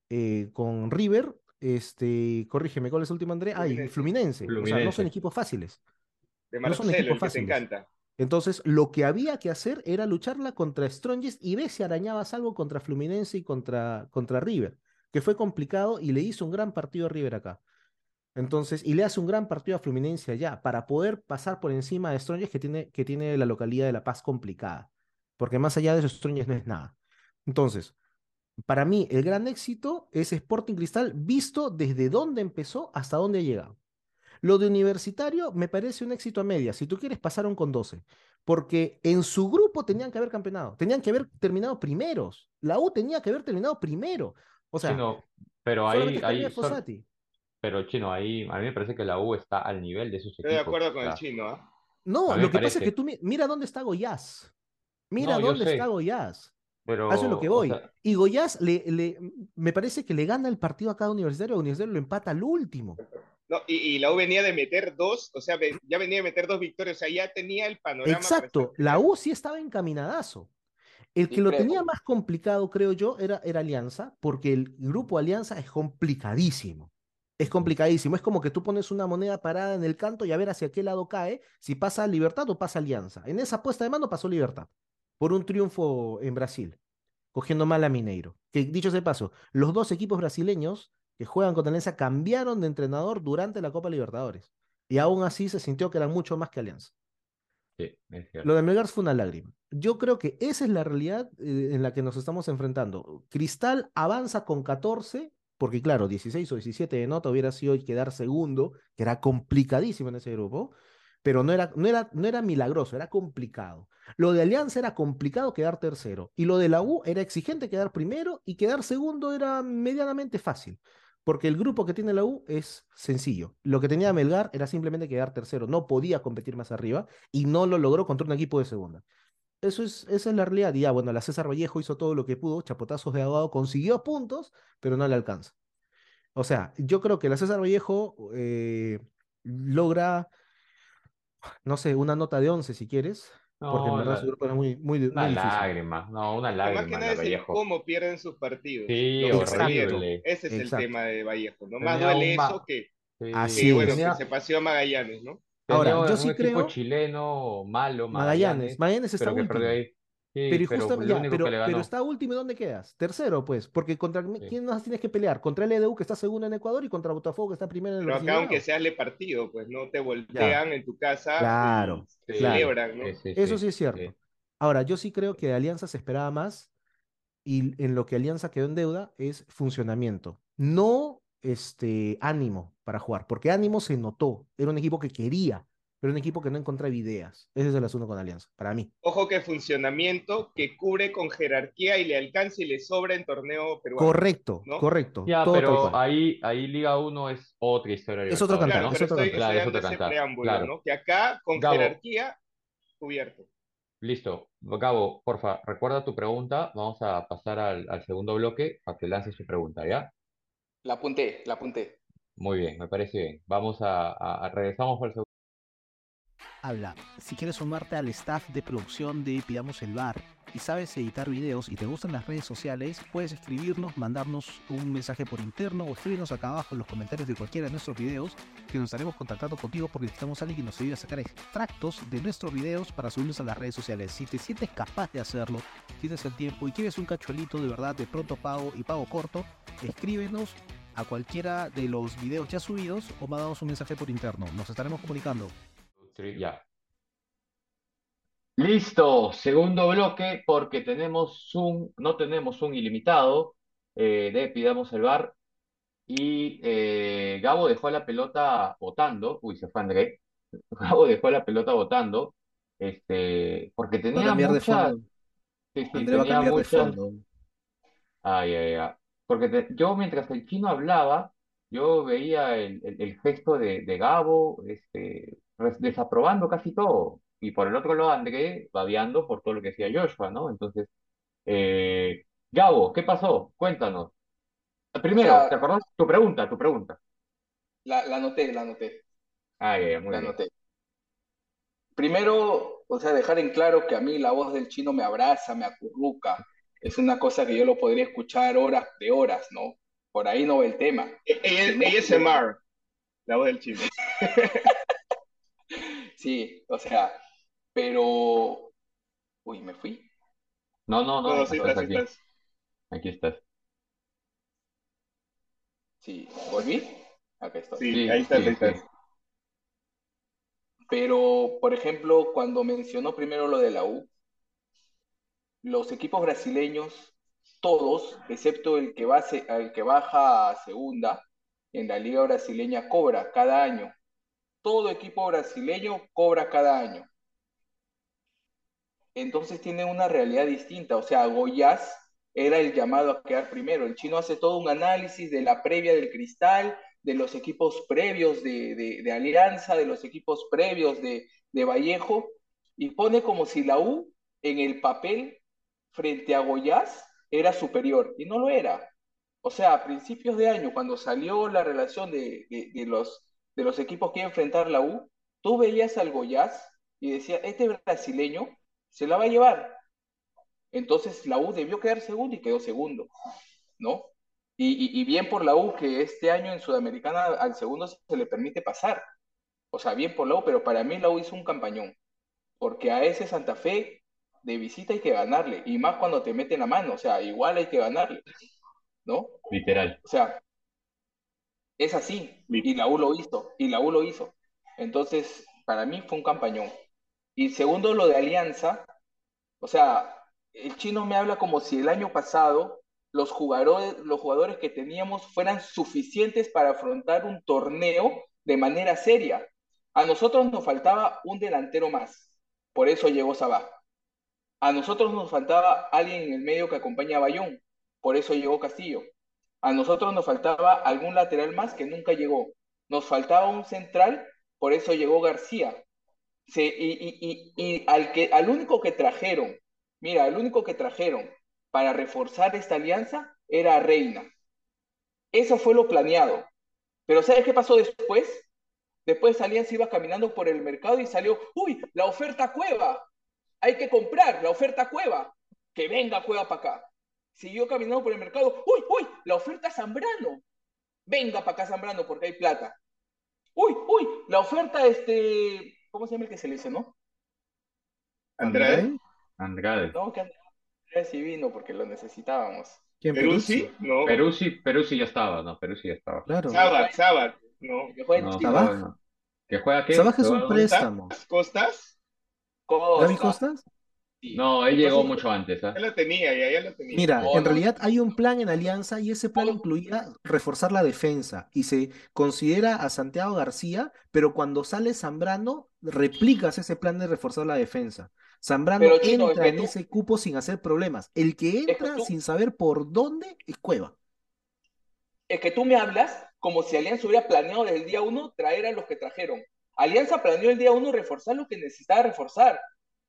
eh, con River, este, corrígeme, ¿cuál es el último, André? Ah, y Fluminense. O sea, no son equipos fáciles. De Marcelo, no son equipos fáciles. te encanta. Entonces, lo que había que hacer era lucharla contra Strongest y ver si arañabas algo contra Fluminense y contra, contra River, que fue complicado y le hizo un gran partido a River acá. Entonces, y le hace un gran partido a Fluminense allá para poder pasar por encima de Strongest que tiene, que tiene la localidad de La Paz complicada, porque más allá de eso, Strongest no es nada. Entonces, para mí, el gran éxito es Sporting Cristal visto desde dónde empezó hasta dónde ha llegado. Lo de universitario me parece un éxito a media. Si tú quieres, pasaron con 12. Porque en su grupo tenían que haber campeonado. Tenían que haber terminado primeros. La U tenía que haber terminado primero. O sea, Chino, pero ahí, ahí pero Chino, ahí a mí me parece que la U está al nivel de sus equipos. Estoy de acuerdo con el Chino. ¿eh? No, lo que pasa es que tú mira dónde está Goyaz. Mira dónde está Goyaz. Pero, Eso es lo que voy. y Goyaz le, le, me parece que le gana el partido a cada universitario, universitario lo empata al último y, la U venía de meter dos, o sea, ya venía de meter dos victorias, o sea, ya tenía el panorama. Exacto, la U sí estaba encaminadazo. El que lo tenía más complicado, creo yo, era, era Alianza, porque el grupo Alianza es complicadísimo. Es complicadísimo. Es como que tú pones una moneda parada en el canto y a ver hacia qué lado cae, si pasa Libertad o pasa Alianza. En esa puesta de mano pasó Libertad, por un triunfo en Brasil, cogiendo mal a Mineiro. Que dicho sea paso, los dos equipos brasileños que juegan con Alianza cambiaron de entrenador durante la Copa Libertadores. Y aún así se sintió que eran mucho más que Alianza. Lo de Melgar fue una lágrima. Yo creo que esa es la realidad eh, en la que nos estamos enfrentando. Cristal avanza con 14, porque claro, 16 o 17 de nota hubiera sido quedar segundo, que era complicadísimo en ese grupo. pero no era, no era, no era milagroso, era complicado. Lo de Alianza era complicado quedar tercero y lo de la U era exigente quedar primero y quedar segundo era medianamente fácil, porque el grupo que tiene la U es sencillo. Lo que tenía Melgar era simplemente quedar tercero, no podía competir más arriba y no lo logró contra un equipo de segunda. Eso es, esa es la realidad. Y ya, bueno, la César Vallejo hizo todo lo que pudo, chapotazos de abogado, consiguió puntos, pero no le alcanza. O sea, yo creo que la César Vallejo eh, logra, no sé, una nota de 11 si quieres, porque en verdad la- su grupo era muy, muy, una muy difícil. lágrima, no, una Además que lágrima nada es el cómo pierden sus partidos. Sí, que horrible. Ese es Exacto. el tema de Vallejo, ¿no? Más Tenía duele un eso que, Sí, Así que, bueno, tenía- que se paseó a Magallanes, ¿no? Ahora, tenía yo un sí equipo creo- chileno malo, Magallanes, Magallanes, Magallanes está pero que perdió ahí. Sí, Pero, y pero ya, lo único pero, que le pero ganó. está último, ¿y dónde quedas? Tercero, pues, porque contra Sí. quién más tienes que pelear? Contra el EDU que está segundo en Ecuador y contra Botafogo que está primero en el Pero acá, aunque Brasileirao. sea le partido, pues no te voltean en tu casa Claro, claro. celebran, ¿no? sí, sí, Eso sí, sí es cierto. sí. Ahora, yo sí creo que de Alianza se esperaba más y en lo que Alianza quedó en deuda es funcionamiento, no este ánimo para jugar, porque ánimo se notó, era un equipo que quería, pero un equipo que no encontraba ideas. Ese es el asunto con Alianza, para mí. Ojo que funcionamiento que cubre con jerarquía y le alcanza y le sobra en torneo peruano. Correcto, ¿no? correcto. Ya, todo pero ahí, ahí Liga 1 es otra historia. de Es otro Libertadores, Claro, cantar, ¿no? es otro cantar. Claro, es otro cantar, claro. ¿no? Que acá, con Gabo. jerarquía, cubierto. Listo. Gabo, porfa, recuerda tu pregunta. Vamos a pasar al, al segundo bloque para que lance su pregunta, ¿ya? La apunté, la apunté. Muy bien, me parece bien. Vamos a, a- a- regresamos al segundo. Habla. Si quieres sumarte al staff de producción de Pidamos el Bar y sabes editar videos y te gustan las redes sociales, puedes escribirnos, mandarnos un mensaje por interno o escribirnos acá abajo en los comentarios de cualquiera de nuestros videos que nos estaremos contactando contigo porque necesitamos a alguien que nos ayude a sacar extractos de nuestros videos para subirlos a las redes sociales. Si te sientes capaz de hacerlo, tienes el tiempo y quieres un cachuelito de verdad de pronto pago y pago corto, escríbenos a cualquiera de los videos ya subidos o mandanos un mensaje por interno. Nos estaremos comunicando. Ya. Listo, segundo bloque, porque tenemos un, no tenemos un ilimitado eh, de Pidamos el Bar. Y eh, Gabo dejó la pelota votando. Uy, se fue André. Gabo dejó la pelota votando. Este, porque Va a tenía cambiar de muchas. fondo. Sí, sí, André va a tenía cambiar de fondo. Ay, ay, ay. Porque te- yo mientras el chino hablaba, yo veía el, el- el gesto de, de Gabo, este, desaprobando casi todo. Y por el otro lado, André babeando por todo lo que decía Joshua, ¿no? Entonces, eh, Gabo, ¿qué pasó? Cuéntanos. Primero, sea- ¿te acordás? Tu pregunta, tu pregunta. La, la anoté, la anoté, ay, ay, muy la bien. anoté. Primero, o sea, dejar en claro que a mí la voz del chino me abraza, me acurruca. Es una cosa que yo lo podría escuchar horas de horas, ¿no? Por ahí no va el tema. E- Ella, ASMR, la voz del chino. Sí, o sea, pero... Uy, me fui. No, no, no, No, sí estás estás, sí aquí. estás. Aquí estás. Sí, ¿volví? Acá estoy. Sí, Sí, ahí estás, sí, ahí estás. sí. Pero, por ejemplo, cuando mencionó primero lo de la U, los equipos brasileños, todos, excepto el que, va a se- el que baja a segunda en la liga brasileña, cobra cada año. Todo equipo brasileño cobra cada año. Entonces tienen una realidad distinta. O sea, Goiás era el llamado a quedar primero. El chino hace todo un análisis de la previa del Cristal, de los equipos previos de, de- de Alianza, de los equipos previos de, de Vallejo, y pone como si la U en el papel frente a Goiás era superior, y no lo era. O sea, a principios de año, cuando salió la relación de- de los, de los equipos que iba a enfrentar la U, tú veías al Goiás y decía, este brasileño se la va a llevar. Entonces la U debió quedar segundo y quedó segundo, ¿no? Y, y- y bien por la U que este año en Sudamericana al segundo se le permite pasar. O sea, bien por la U, pero para mí la U hizo un campañón. Porque a ese Santa Fe de visita hay que ganarle. Y más cuando te meten la mano. O sea, igual hay que ganarle, ¿no? Literal. O sea, es así. Y la U lo hizo. Y la U lo hizo. Entonces, para mí fue un campañón. Y segundo, lo de Alianza. O sea, el chino me habla como si el año pasado los jugadores, los jugadores que teníamos fueran suficientes para afrontar un torneo de manera seria. A nosotros nos faltaba un delantero más, por eso llegó Sabá. A nosotros nos faltaba alguien en el medio que acompaña a Bayón, por eso llegó Castillo. A nosotros nos faltaba algún lateral más que nunca llegó. Nos faltaba un central, por eso llegó García. Y al, que, al único que trajeron, mira, el único que trajeron para reforzar esta alianza era Reina. Eso fue lo planeado. Pero ¿sabes qué pasó después? Después Alianza iba caminando por el mercado y salió, uy, la oferta cueva. Hay que comprar la oferta cueva. Que venga cueva para acá. Siguió caminando por el mercado, uy, uy, la oferta Zambrano. Venga para acá Zambrano porque hay plata. Uy, uy, la oferta, este, ¿cómo se llama el que se le dice, no? Andrade. Andrade. No, que Andrade sí vino porque lo necesitábamos. ¿Quién? Peruzzi, no. Peruzzi, Peruzzi ya estaba, no, Peruzzi ya estaba. Claro. Sabac, Sabac, no. Que juega No, no. ¿Que juega qué? Sabaj es un ¿Juega- préstamo. ¿Costas? Costa. ¿Gaby Costas? Sí. No, él llegó Entonces, mucho antes, ¿ah? Ya lo tenía, ya, ya lo tenía. Mira, en no. realidad hay un plan en Alianza y ese plan incluía reforzar la defensa y se considera a Santiago García, pero cuando sale Zambrano, replicas ese plan de reforzar la defensa. Zambrano Pero, Chino, entra es que en tú- ese cupo sin hacer problemas. El que que entra tú- sin saber por dónde es Cueva. Es que tú me hablas como si Alianza hubiera planeado desde el día uno traer a los que trajeron. Alianza planeó el día uno reforzar lo que necesitaba reforzar.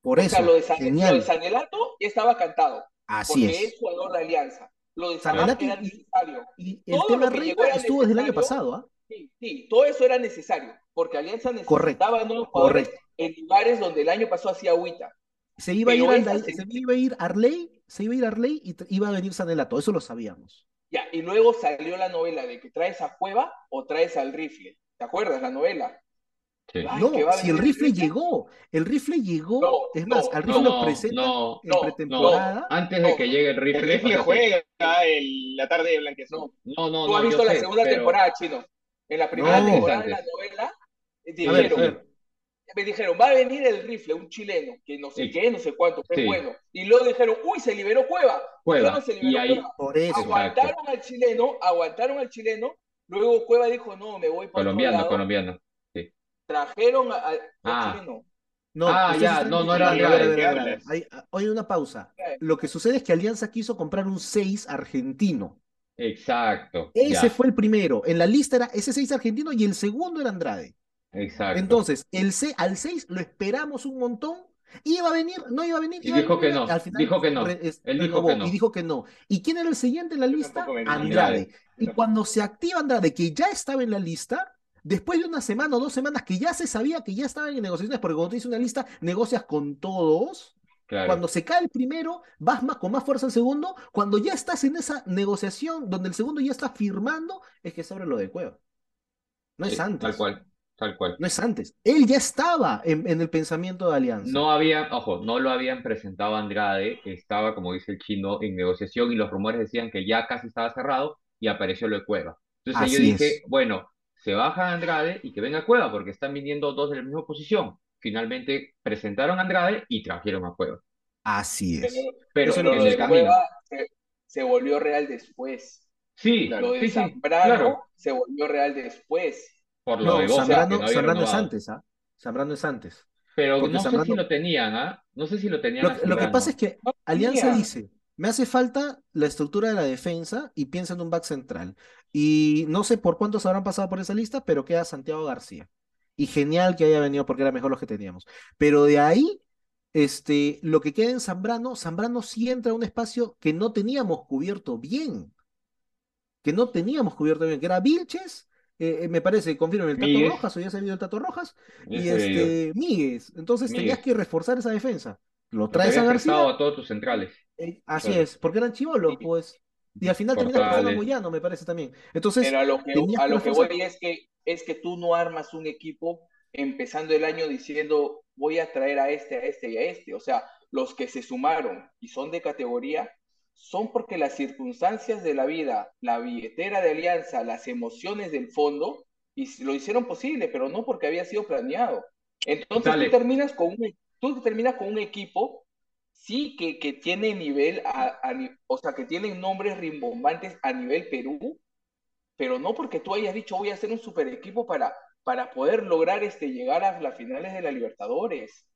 Por O eso, sea, lo de, San, lo de genial. Sanelato ya estaba cantado, Así porque es es. jugador de Alianza. Lo de Sanelato era y- necesario. Y el Todo tema Reina estuvo desde el año pasado, ¿ah? Sí, sí, todo eso era necesario, porque Alianza necesitaba nuevos jugadores en lugares donde el año pasado hacía agüita. Se iba a ir, esa se- se iba a ir Arley, se iba a ir Arley y iba a venir Sanelato, eso lo sabíamos. Ya, y luego salió la novela de que traes a Cueva o traes al rifle. ¿Te acuerdas la novela? Sí. No, si el rifle llegó, el rifle llegó, No, es más, no, al rifle no, lo presentan no, en no, pretemporada. Antes de No. que llegue el El rifle. rifle o sea, juega el- la tarde de Blanqueazul. No, No, no, Tú has visto la sé, segunda pero- temporada, Chino. En la primera No. temporada de la novela, eh, A ver, dijeron, a ver, me dijeron, va a venir el rifle, un chileno, que no sé Sí. qué, no sé cuánto, que Sí. bueno. Y luego dijeron, uy, se liberó Cueva. Cueva, se y liberó ahí- Cueva. por eso. Exacto. Aguantaron al chileno, aguantaron al chileno. Luego Cueva dijo, no, me voy para Colombiano, colombiano. Trajeron a- Ah. chileno. No, Ah, ya, no, no era confundiendo. A ver, a Andrade, ver, a ver, ¿qué a ver. hablas? Hay- ah, Oye, una pausa. Lo que sucede es que Alianza quiso comprar un 6 argentino. Exacto. Ese ya, fue el primero. En la lista era ese 6 argentino y el segundo era Andrade. Exacto. Entonces, el C, al 6 lo esperamos un montón. ¿Iba a venir? ¿No iba a venir? Y iba a dijo que no, Al final dijo que no. re- es- Él dijo que no. Y dijo que no. ¿Y quién era el siguiente en la lista? Andrade. Y cuando se activa Andrade, que ya estaba en la lista, después de una semana o dos semanas que ya se sabía que ya estaban en negociaciones, porque cuando tienes una lista, negocias con todos. Claro. Cuando se cae el primero, vas más, con más fuerza al segundo. Cuando ya estás en esa negociación donde el segundo ya está firmando, es que se abre lo de Cueva. No es Sí, antes. Tal cual, tal cual. No es antes. Él ya estaba en, en el pensamiento de Alianza. No había, ojo, no lo habían presentado a Andrade, estaba, como dice el chino, en negociación y los rumores decían que ya casi estaba cerrado y apareció lo de Cueva. Entonces yo dije, es. bueno, se baja Andrade y que venga Cueva porque están viniendo dos de la misma posición. Finalmente presentaron a Andrade y trajeron a Cueva. Así es. Pero, Pero Eso en el camino. Cueva se, se volvió real después. Sí, Claro. Lo de sí, claro. se volvió real después. Por lo No, de Boca, que Zambrano, no había Zambrano es antes, ¿ah? Zambrano es antes. Pero Porque no sé si lo tenían, ¿ah? No sé si lo tenían Lo, que pasa es que No Alianza tenía. dice, me hace falta la estructura de la defensa y piensa en un back central. Y no sé por cuántos habrán pasado por esa lista, pero queda Santiago García. Y genial que haya venido porque era mejor los que teníamos. Pero de ahí, este, lo que queda en Zambrano, Zambrano sí entra a un espacio que no teníamos cubierto bien. Que no teníamos cubierto bien, que era Vilches, eh, eh, me parece, confirmo, el Tato Míguez. Rojas, o ya se ha el Tato Rojas, Ya y este, Míguez. Entonces tenías que reforzar esa defensa. Lo traes a García. a todos tus centrales. Eh, así Claro. es, porque eran chivolos, Sí. pues. Y al final terminas Portales. Moyano, me parece también. Entonces, Pero a lo que, a lo voy es que, es que tú no armas un equipo empezando el año diciendo voy a traer a este, a este y a este. O sea, los que se sumaron y son de categoría son porque las circunstancias de la vida, la billetera de Alianza, las emociones del fondo, y lo hicieron posible, pero no porque había sido planeado. Entonces Dale. tú terminas con un, tú terminas con un equipo, sí, que, que tiene nivel, a, a o sea, que tienen nombres rimbombantes a nivel Perú, pero no porque tú hayas dicho voy a hacer un super equipo para, para poder lograr este, llegar a las finales de la Libertadores.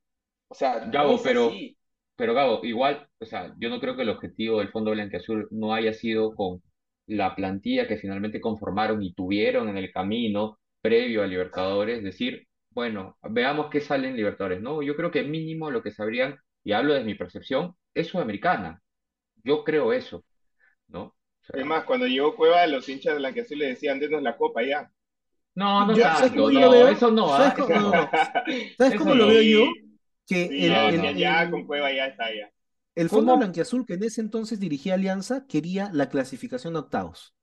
O sea, no Gabo, es pero, así. pero Gabo, igual, o sea, yo no creo que el objetivo del Fondo Blanquiazul no haya sido con la plantilla que finalmente conformaron y tuvieron en el camino previo a Libertadores, decir, bueno, veamos qué sale en Libertadores. No, yo creo que mínimo lo que sabrían, y hablo de mi percepción, es Sudamericana. Yo creo eso, ¿no? O sea, Es más, cuando llegó Cueva, los hinchas de Blanquiazul le decían, denos la copa ya. no, no Yo- ¿sabes tanto, cómo yo lo no, veo? eso no, ¿Sabes cómo- Eso no. ¿Sabes cómo lo veo yo? Sí, Que sí, el, ya, el- ya, ya el- con Cueva ya está ya. el Fondo ¿Cómo? Blanquiazul, que en ese entonces dirigía Alianza, quería la clasificación a octavos.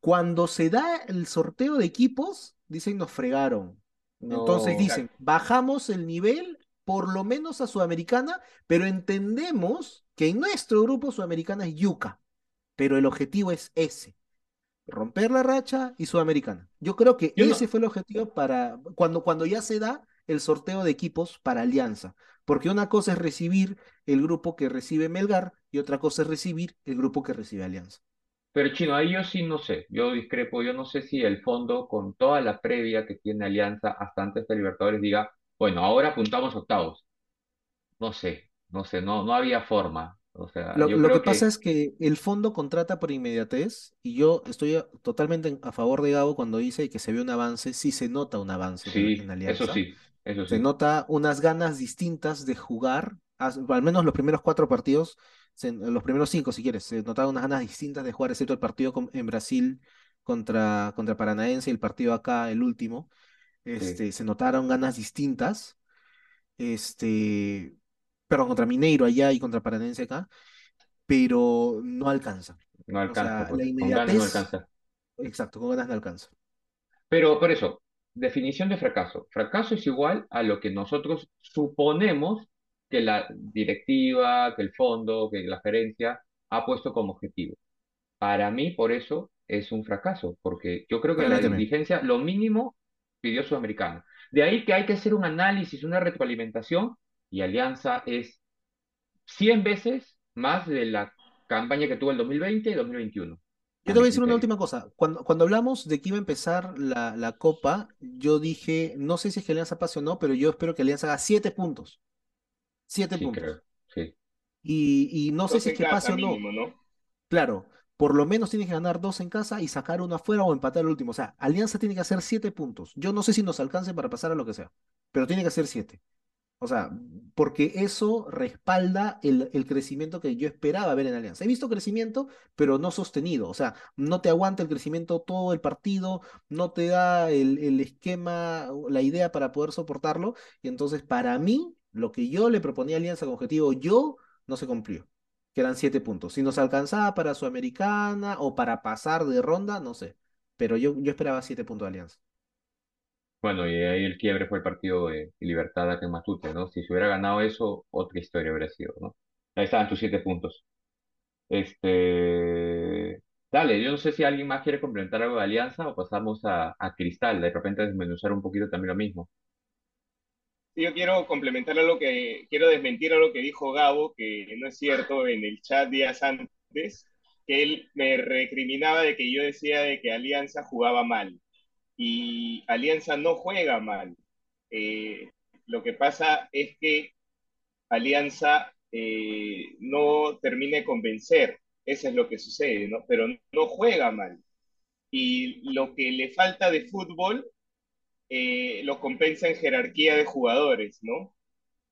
Cuando se da el sorteo de equipos, dicen nos fregaron. Entonces dicen, bajamos el nivel por lo menos a Sudamericana, pero entendemos que en nuestro grupo Sudamericana es Yuca, pero el objetivo es ese, romper la racha y Sudamericana. Yo creo que Yo no- ese fue el objetivo para cuando, cuando ya se da el sorteo de equipos para Alianza, porque una cosa es recibir el grupo que recibe Melgar y otra cosa es recibir el grupo que recibe Alianza. Pero Chino, ahí yo sí no sé, yo discrepo, yo no sé si el fondo, con toda la previa que tiene Alianza hasta antes de Libertadores, diga, bueno, ahora apuntamos octavos. No sé, no sé, no, no había forma. O sea, Lo, yo lo creo que pasa es que el fondo contrata por inmediatez y yo estoy a- totalmente en- a favor de Gabo cuando dice que se ve un avance, sí se nota un avance en, sí, en eso Alianza. sí, eso Se sí. nota unas ganas distintas de jugar, as- al menos los primeros cuatro partidos, se- los primeros cinco si quieres, se notaban unas ganas distintas de jugar, excepto el partido con- en Brasil contra, contra Paranaense y el partido acá, el último, este, se notaron ganas distintas, este, perdón, contra Mineiro allá y contra Paranaense acá, pero no alcanza. No O alcanza, sea, pues, la con ganas no alcanza. exacto, con ganas no alcanza. Pero por eso, definición de fracaso. Fracaso es igual a lo que nosotros suponemos que la directiva, que el fondo, que la gerencia ha puesto como objetivo. Para mí, por eso, es un fracaso, porque yo creo que la dirigencia, lo mínimo, pidió Sudamericana. De ahí que hay que hacer un análisis, una retroalimentación, y Alianza es 100 veces más de la campaña que tuvo el 2020 y 2021. Yo te voy a decir una última cosa. Cuando, cuando hablamos de que iba a empezar la, la Copa, yo dije, no sé si es que Alianza pase o no, pero yo espero que Alianza haga siete puntos. Siete Sí, puntos. creo. Sí. Y, y no sé si es que pase o no. mínimo, ¿no? Claro, por lo menos tienes que ganar dos en casa y sacar uno afuera o empatar el último. O sea, Alianza tiene que hacer siete puntos. Yo no sé si nos alcance para pasar a lo que sea, pero tiene que hacer siete. O sea, porque eso respalda el, crecimiento que yo esperaba ver en Alianza. He visto crecimiento, pero no sostenido. O sea, no te aguanta el crecimiento todo el partido, no te da el, el esquema, la idea para poder soportarlo. Y entonces, para mí, lo que yo le proponía a Alianza como objetivo, yo, no se cumplió. Que eran siete puntos. Si nos alcanzaba para Sudamericana o para pasar de ronda, no sé. Pero yo, yo esperaba siete puntos de Alianza. Bueno, y ahí el quiebre fue el partido de Libertad acá en Matute, ¿no? Si se hubiera ganado eso, otra historia habría sido, ¿no? Ahí estaban tus siete puntos. Este, dale, yo no sé si alguien más quiere complementar algo de Alianza o pasamos a, a Cristal, de repente desmenuzar un poquito también lo mismo. Yo quiero complementar a lo que, quiero desmentir a lo que dijo Gabo, que no es cierto en el chat días antes, que él me recriminaba de que yo decía de que Alianza jugaba mal. Y Alianza no juega mal. Eh, lo que pasa es que Alianza eh, no termina de convencer. Eso es lo que sucede, ¿no? Pero no juega mal. Y lo que le falta de fútbol eh, lo compensa en jerarquía de jugadores, ¿no?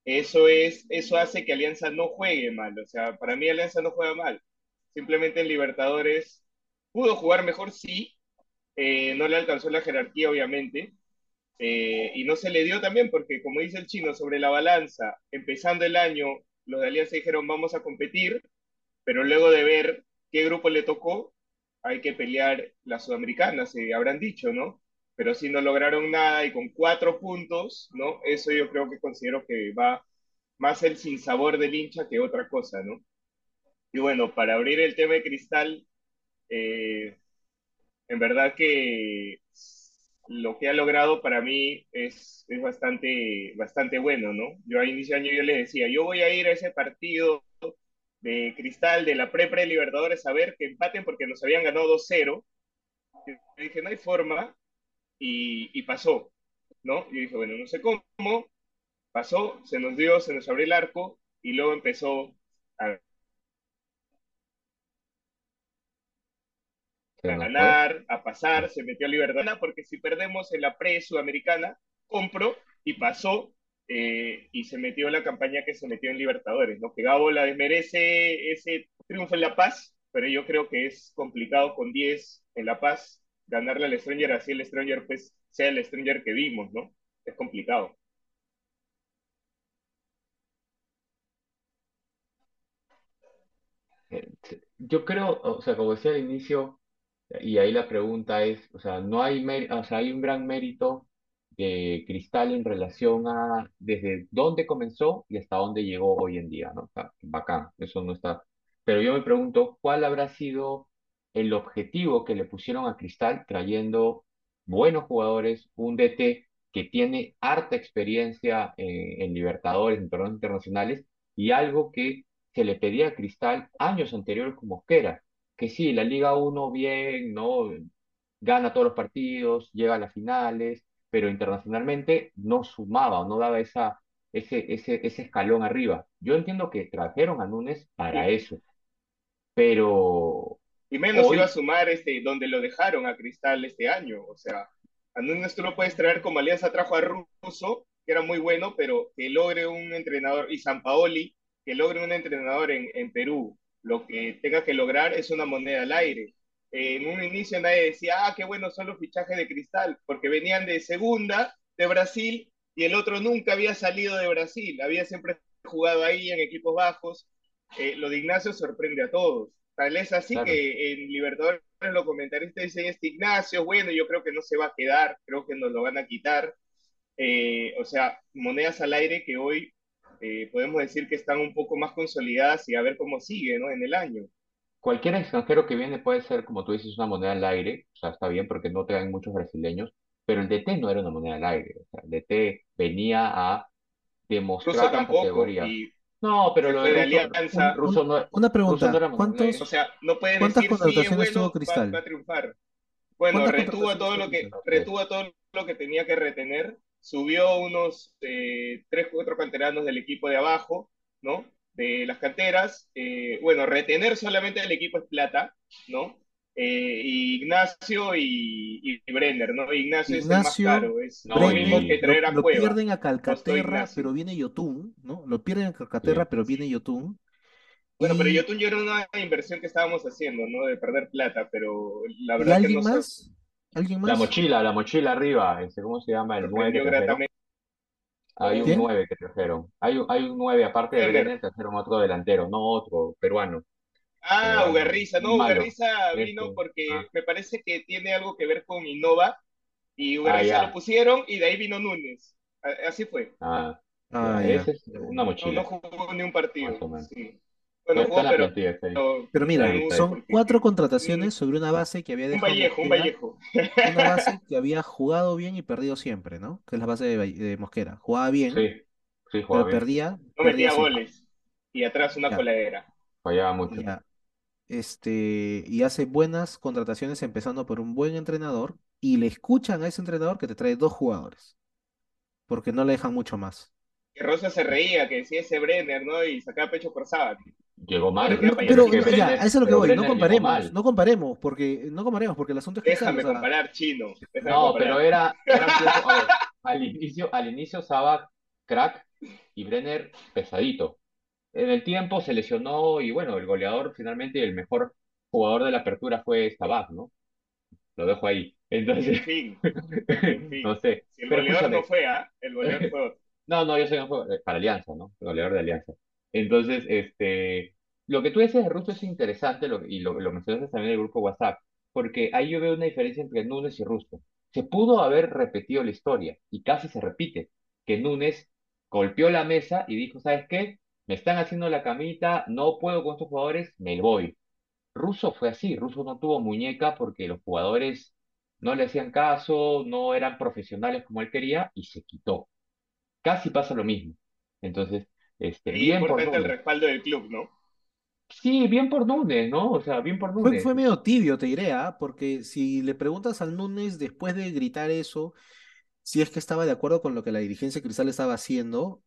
Eso, es, eso hace que Alianza no juegue mal. O sea, para mí Alianza no juega mal. Simplemente en Libertadores pudo jugar mejor, sí. Eh, no le alcanzó la jerarquía, obviamente. Eh, y no se le dio también porque, como dice el chino, sobre la balanza, empezando el año, los de Alianza dijeron vamos a competir, pero luego de ver qué grupo le tocó, hay que pelear la Sudamericana, se habrán dicho, ¿no? Pero si no lograron nada y con cuatro puntos, ¿no? Eso yo creo que considero que va más el sinsabor del hincha que otra cosa, ¿no? Y bueno, para abrir el tema de Cristal, eh, en verdad que lo que ha logrado para mí es, es bastante, bastante bueno, ¿no? Yo a inicio de año yo les decía, yo voy a ir a ese partido de Cristal de la pre-pre Libertadores a ver que empaten porque nos habían ganado 2-0. Yo dije, no hay forma y, y pasó, ¿no? Yo dije, bueno, no sé cómo, pasó, se nos dio, se nos abrió el arco y luego empezó a ganar, a pasar, se metió a Libertad, porque si perdemos en la pre-sudamericana, compro y pasó eh, y se metió en la campaña que se metió en Libertadores, ¿no? Que Gabo la desmerece ese triunfo en La Paz, pero yo creo que es complicado con 10 en La Paz ganarle al Stranger, así el Stranger pues sea el Stranger que vimos, ¿no? Es complicado. Eh, Yo creo, o sea, como decía al inicio, y ahí la pregunta es, o sea, no hay, o sea, hay un gran mérito de Cristal en relación a desde dónde comenzó y hasta dónde llegó hoy en día, ¿no? O sea, bacán, eso no está. Pero yo me pregunto, ¿cuál habrá sido el objetivo que le pusieron a Cristal trayendo buenos jugadores, un DT que tiene harta experiencia eh, en Libertadores, en torneos internacionales, y algo que se le pedía a Cristal años anteriores con Mosquera? que sí, la Liga uno bien, ¿no? Gana todos los partidos, llega a las finales, pero internacionalmente no sumaba o no daba esa, ese, ese, ese escalón arriba. Yo entiendo que trajeron a Núñez para Sí. eso, pero Y menos iba a sumar este, donde lo dejaron a Cristal este año. O sea, a Núñez tú lo puedes traer como Alianza trajo a Russo, que era muy bueno, pero que logre un entrenador, y San Paoli, que logre un entrenador en, en Perú, lo que tenga que lograr es una moneda al aire. Eh, en un inicio nadie decía, ah, qué bueno son los fichajes de Cristal, porque venían de segunda, de Brasil, y el otro nunca había salido de Brasil, había siempre jugado ahí en equipos bajos. Eh, lo de Ignacio sorprende a todos. Tal es así Claro. que en Libertadores los comentaristas dicen este Ignacio, bueno, yo creo que no se va a quedar, creo que nos lo van a quitar. Eh, o sea, monedas al aire que hoy eh, podemos decir que están un poco más consolidadas y a ver cómo sigue, ¿no? En el año. cualquier extranjero que viene puede ser, como tú dices, una moneda al aire, o sea, está bien porque no traen muchos brasileños, pero el DT no era una moneda al aire, o sea, el DT venía a demostrar la categoría. y No, pero lo de Russo, Alianza. Russo no, Una no pregunta, al ¿cuántos. O sea, no puedes ¿Cuántas decir, sí, es contrataciones tuvo bueno, va, Cristal? va a triunfar. Bueno, ¿Cuántas retuvo todo tuvo lo que, retuvo todo lo que tenía que retener, subió unos eh, tres, cuatro canteranos del equipo de abajo, ¿no? De las canteras. Eh, bueno, retener solamente al equipo es plata, ¿no? Eh, y Ignacio y, y Brenner, ¿no? Ignacio, es el más caro, es No, lo mismo Brenner, que y- traer lo, a lo Cueva. pierden a Calcaterra, pero viene Yotun, ¿no? Lo pierden a Calcaterra, Sí. pero viene Yotun. Bueno, pero Y, Yotun ya era una inversión que estábamos haciendo, ¿no? De perder plata, pero la ¿y verdad que alguien no se más? ¿Alguien La más? mochila, la mochila arriba, ese, ¿cómo se llama? El 9 que sorprendió trajeron. gratamente. Hay un ¿Quién? 9 que trajeron. Hay un, hay un 9, aparte de Brenner. Brenner, trajeron otro delantero, no otro, peruano. Ah, Peruano, Ugarriza, no, malo. Ugarriza vino Este, porque ah. me parece que tiene algo que ver con Innova y Ah, Ugarriza ya. lo pusieron y de ahí vino Núñez. Así fue. Ah, Ah, ese es una No, mochila, no jugó ni un partido. Sí. Bueno, Está jugó, pero, plantilla, está ahí. pero Pero mira, Ahí está, ahí. son porque- cuatro contrataciones sobre una base que había un dejado Vallejo, un Vallejo. una base que había jugado bien y perdido siempre, ¿no? Que es la base de, Mosquera. Jugaba bien, Sí, sí, pero bien. perdía, No perdía metía siempre. goles. Y atrás una Ya. coladera. Fallaba mucho. Ya. Este, y hace buenas contrataciones empezando por un buen entrenador y le escuchan a ese entrenador que te trae dos jugadores, porque no le dejan mucho más. Que Rosa se reía, que decía ese Brenner, ¿no? Y sacaba pecho por sábado. Llegó mal. Pero- No, pero pero ya, eso es lo que voy, no Brenner comparemos, no comparemos, porque no comparemos, porque el asunto es que Déjame comparar, chino. Déjame No, comparar. pero era, era un poco- a ver, al inicio, al inicio Saba crack y Brenner pesadito. En el tiempo se lesionó y bueno, el goleador finalmente el mejor jugador de la apertura fue Sabag, ¿no? Lo dejo ahí. En Entonces, fin, en fin. no sé. Si el Pero goleador escúchame, no fue, ¿ah? El goleador fue otro. No, no, yo soy un eh, para Alianza, ¿no? El goleador de Alianza. Entonces, este, lo que tú dices de Russo es interesante lo- y lo, lo mencionaste también en el grupo WhatsApp, porque ahí yo veo una diferencia entre Núñez y Russo. Se pudo haber repetido la historia y casi se repite, que Núñez golpeó la mesa y dijo, ¿sabes qué? Me están haciendo la camita, no puedo con estos jugadores, me voy. Russo fue así, Russo no tuvo muñeca porque los jugadores no le hacían caso, no eran profesionales como él quería y se quitó casi pasa lo mismo. Entonces, este, Y bien por importante el Núñez. respaldo del club, ¿no? Sí, bien por Núñez, ¿no? O sea, bien por Núñez. fue medio tibio, te diré, ¿ah? Porque si le preguntas al Núñez después de gritar eso, si es que estaba de acuerdo con lo que la dirigencia de Cristal estaba haciendo,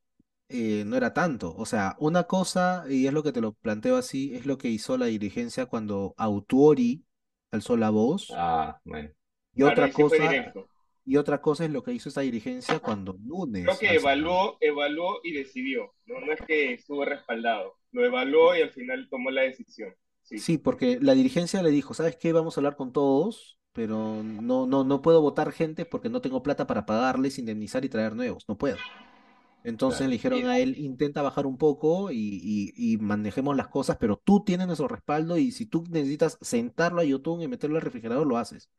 eh, no era tanto. O sea, una cosa, y es lo que te lo planteo así, es lo que hizo la dirigencia cuando Autuori alzó la voz, Ah, bueno. y Claro, otra cosa, y otra cosa es lo que hizo esta dirigencia cuando Creo Núñez que evaluó, evaluó y decidió. No, no es que estuvo respaldado. Lo evaluó y al final tomó la decisión. Sí. Sí, porque la dirigencia le dijo, ¿sabes qué? Vamos a hablar con todos, pero no, no, no puedo votar gente porque no tengo plata para pagarles, indemnizar y traer nuevos, no puedo. Entonces Claro. le dijeron a él, intenta bajar un poco y, y, y manejemos las cosas, pero tú tienes nuestro respaldo y si tú necesitas sentarlo a Yotun y meterlo al refrigerador, lo haces.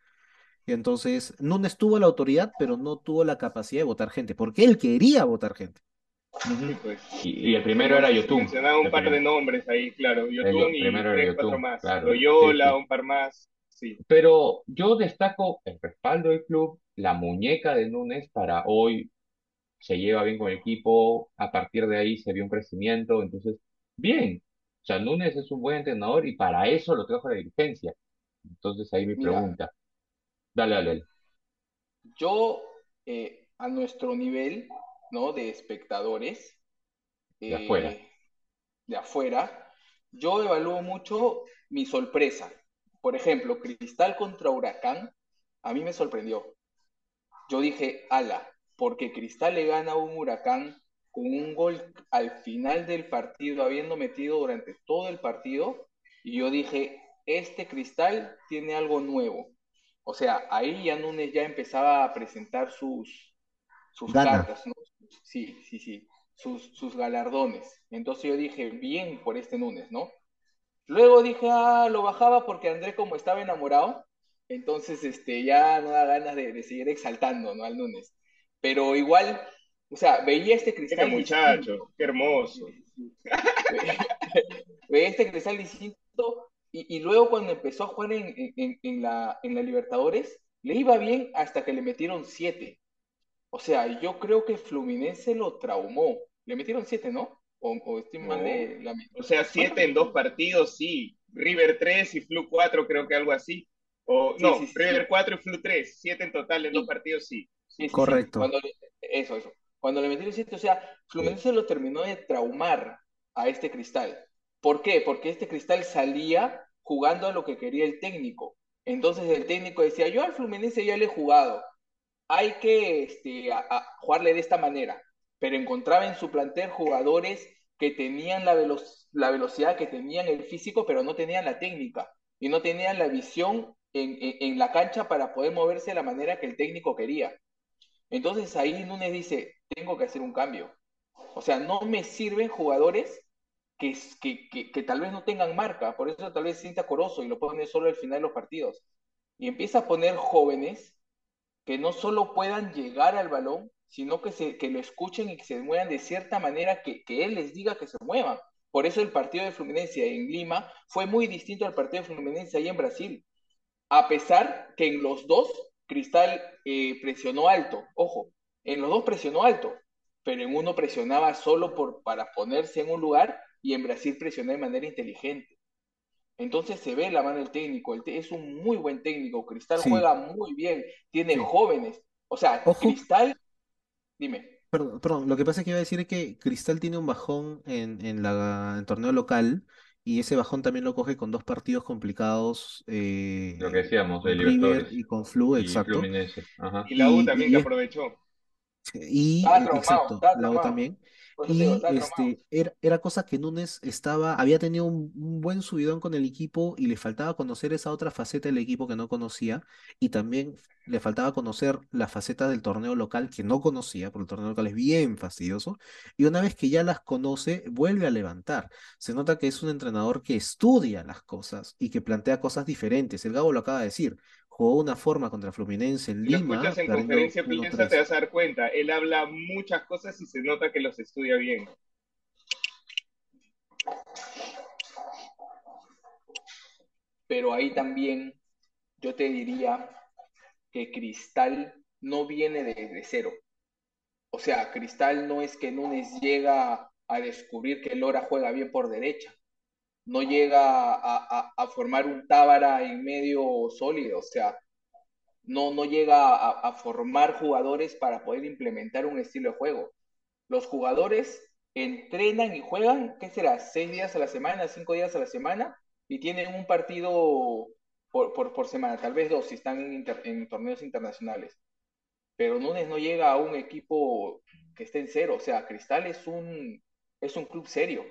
Y entonces Núñez tuvo la autoridad, pero no tuvo la capacidad de votar gente, porque él quería votar gente. Sí, pues. Y, y el primero era Yotun. Mencionaba un El par de nombres ahí, claro. El Yotun y primero era tres, cuatro Yotun, más. claro. Loyola, Sí, sí. un par más. Sí. Pero yo destaco el respaldo del club, la muñeca de Núñez para hoy se lleva bien con el equipo, a partir de ahí se vio un crecimiento, entonces, bien. O sea, Núñez es un buen entrenador y para eso lo trajo la dirigencia. Entonces ahí mi Mira, pregunta. Dale, dale, dale. yo eh, a nuestro nivel, ¿no? De espectadores, De afuera. eh, de afuera, yo evalúo mucho mi sorpresa. Por ejemplo, Cristal contra Huracán, a mí me sorprendió. Yo dije, ala, porque Cristal le gana a un Huracán con un gol al final del partido, habiendo metido durante todo el partido, y yo dije, este Cristal tiene algo nuevo. O sea, ahí ya Núñez ya empezaba a presentar sus, sus Gana. cartas, ¿no? Sí, sí, sí, sus, sus galardones. Entonces yo dije, bien por este Núñez, ¿no? Luego dije, ah, lo bajaba porque André como estaba enamorado, entonces este, ya no da ganas de, de seguir exaltando, ¿no? Al Núñez. Pero igual, o sea, veía este Este cristal muchacho, distinto. qué hermoso. Veía este cristal distinto y, y luego cuando empezó a jugar en, en, en la, en la Libertadores, le iba bien hasta que le metieron siete. O sea, yo creo que Fluminense lo traumó. Le metieron siete, ¿no? O, o estoy mal No. de la O sea, siete en dos partidos, sí. River 3 y Flu 4, creo que algo así. O, Sí, no, sí, sí, River sí. 4 y Flu 3, siete en total en dos partidos, sí. Sí, sí, sí. Correcto. Cuando le- eso, eso. Cuando le metieron siete, o sea, Fluminense lo terminó de traumar a este cristal. ¿Por qué? Porque este cristal salía jugando a lo que quería el técnico. Entonces el técnico decía, yo al Fluminense ya le he jugado, hay que este, a- a jugarle de esta manera. Pero encontraba en su plantel jugadores que tenían la, velo- la velocidad, que tenían el físico, pero no tenían la técnica y no tenían la visión en, en- en la cancha para poder moverse de la manera que el técnico quería. Entonces ahí Núñez dice, tengo que hacer un cambio. O sea, no me sirven jugadores que, que, que, que tal vez no tengan marca, por eso tal vez sienta Corozo y lo pone solo al final de los partidos. Y empieza a poner jóvenes que no solo puedan llegar al balón, sino que, se, que lo escuchen y que se muevan de cierta manera que, que él les diga que se muevan. Por eso el partido de Fluminense en Lima fue muy distinto al partido de Fluminense ahí en Brasil. A pesar que en los dos Cristal eh, presionó alto, ojo, en los dos presionó alto, pero en uno presionaba solo por, para ponerse en un lugar y en Brasil presionó de manera inteligente. Entonces se ve la mano del técnico, el es un muy buen técnico, Cristal Sí. juega muy bien, tiene Sí. jóvenes, o sea, Ojo. Cristal, dime, Perdón, perdón, lo que pasa es que iba a decir que Cristal tiene un bajón en, en la, en el torneo local y ese bajón también lo coge con dos partidos complicados eh, Lo que decíamos, de Libertadores y con Flu, y exacto. Ajá. Y la U también y que aprovechó. Y, exacto, la U traumado. también. Y este, era, era cosa que Núñez estaba, había tenido un, un buen subidón con el equipo y le faltaba conocer esa otra faceta del equipo que no conocía y también le faltaba conocer la faceta del torneo local que no conocía, porque el torneo local es bien fastidioso, y una vez que ya las conoce, vuelve a levantar. Se nota que es un entrenador que estudia las cosas y que plantea cosas diferentes. El Gabo lo acaba de decir, jugó una forma contra Fluminense en Si lo Lima, escuchas en conferencia prensa te 1-3. vas a dar cuenta. Él habla muchas cosas y se nota que los estudia bien. pero ahí también yo te diría que Cristal no viene de, de cero. O sea, Cristal no es que Núñez llega a descubrir que Lora juega bien por derecha. No llega a, a- a formar un Tábara en medio sólido, o sea, no, no llega a, a formar jugadores para poder implementar un estilo de juego. Los jugadores entrenan y juegan, ¿qué será? Seis días a la semana, cinco días a la semana, y tienen un partido por, por, por semana, tal vez dos si están en, torneos internacionales. Pero Núñez no llega a un equipo que esté en cero, o sea, Cristal es un, es un club serio.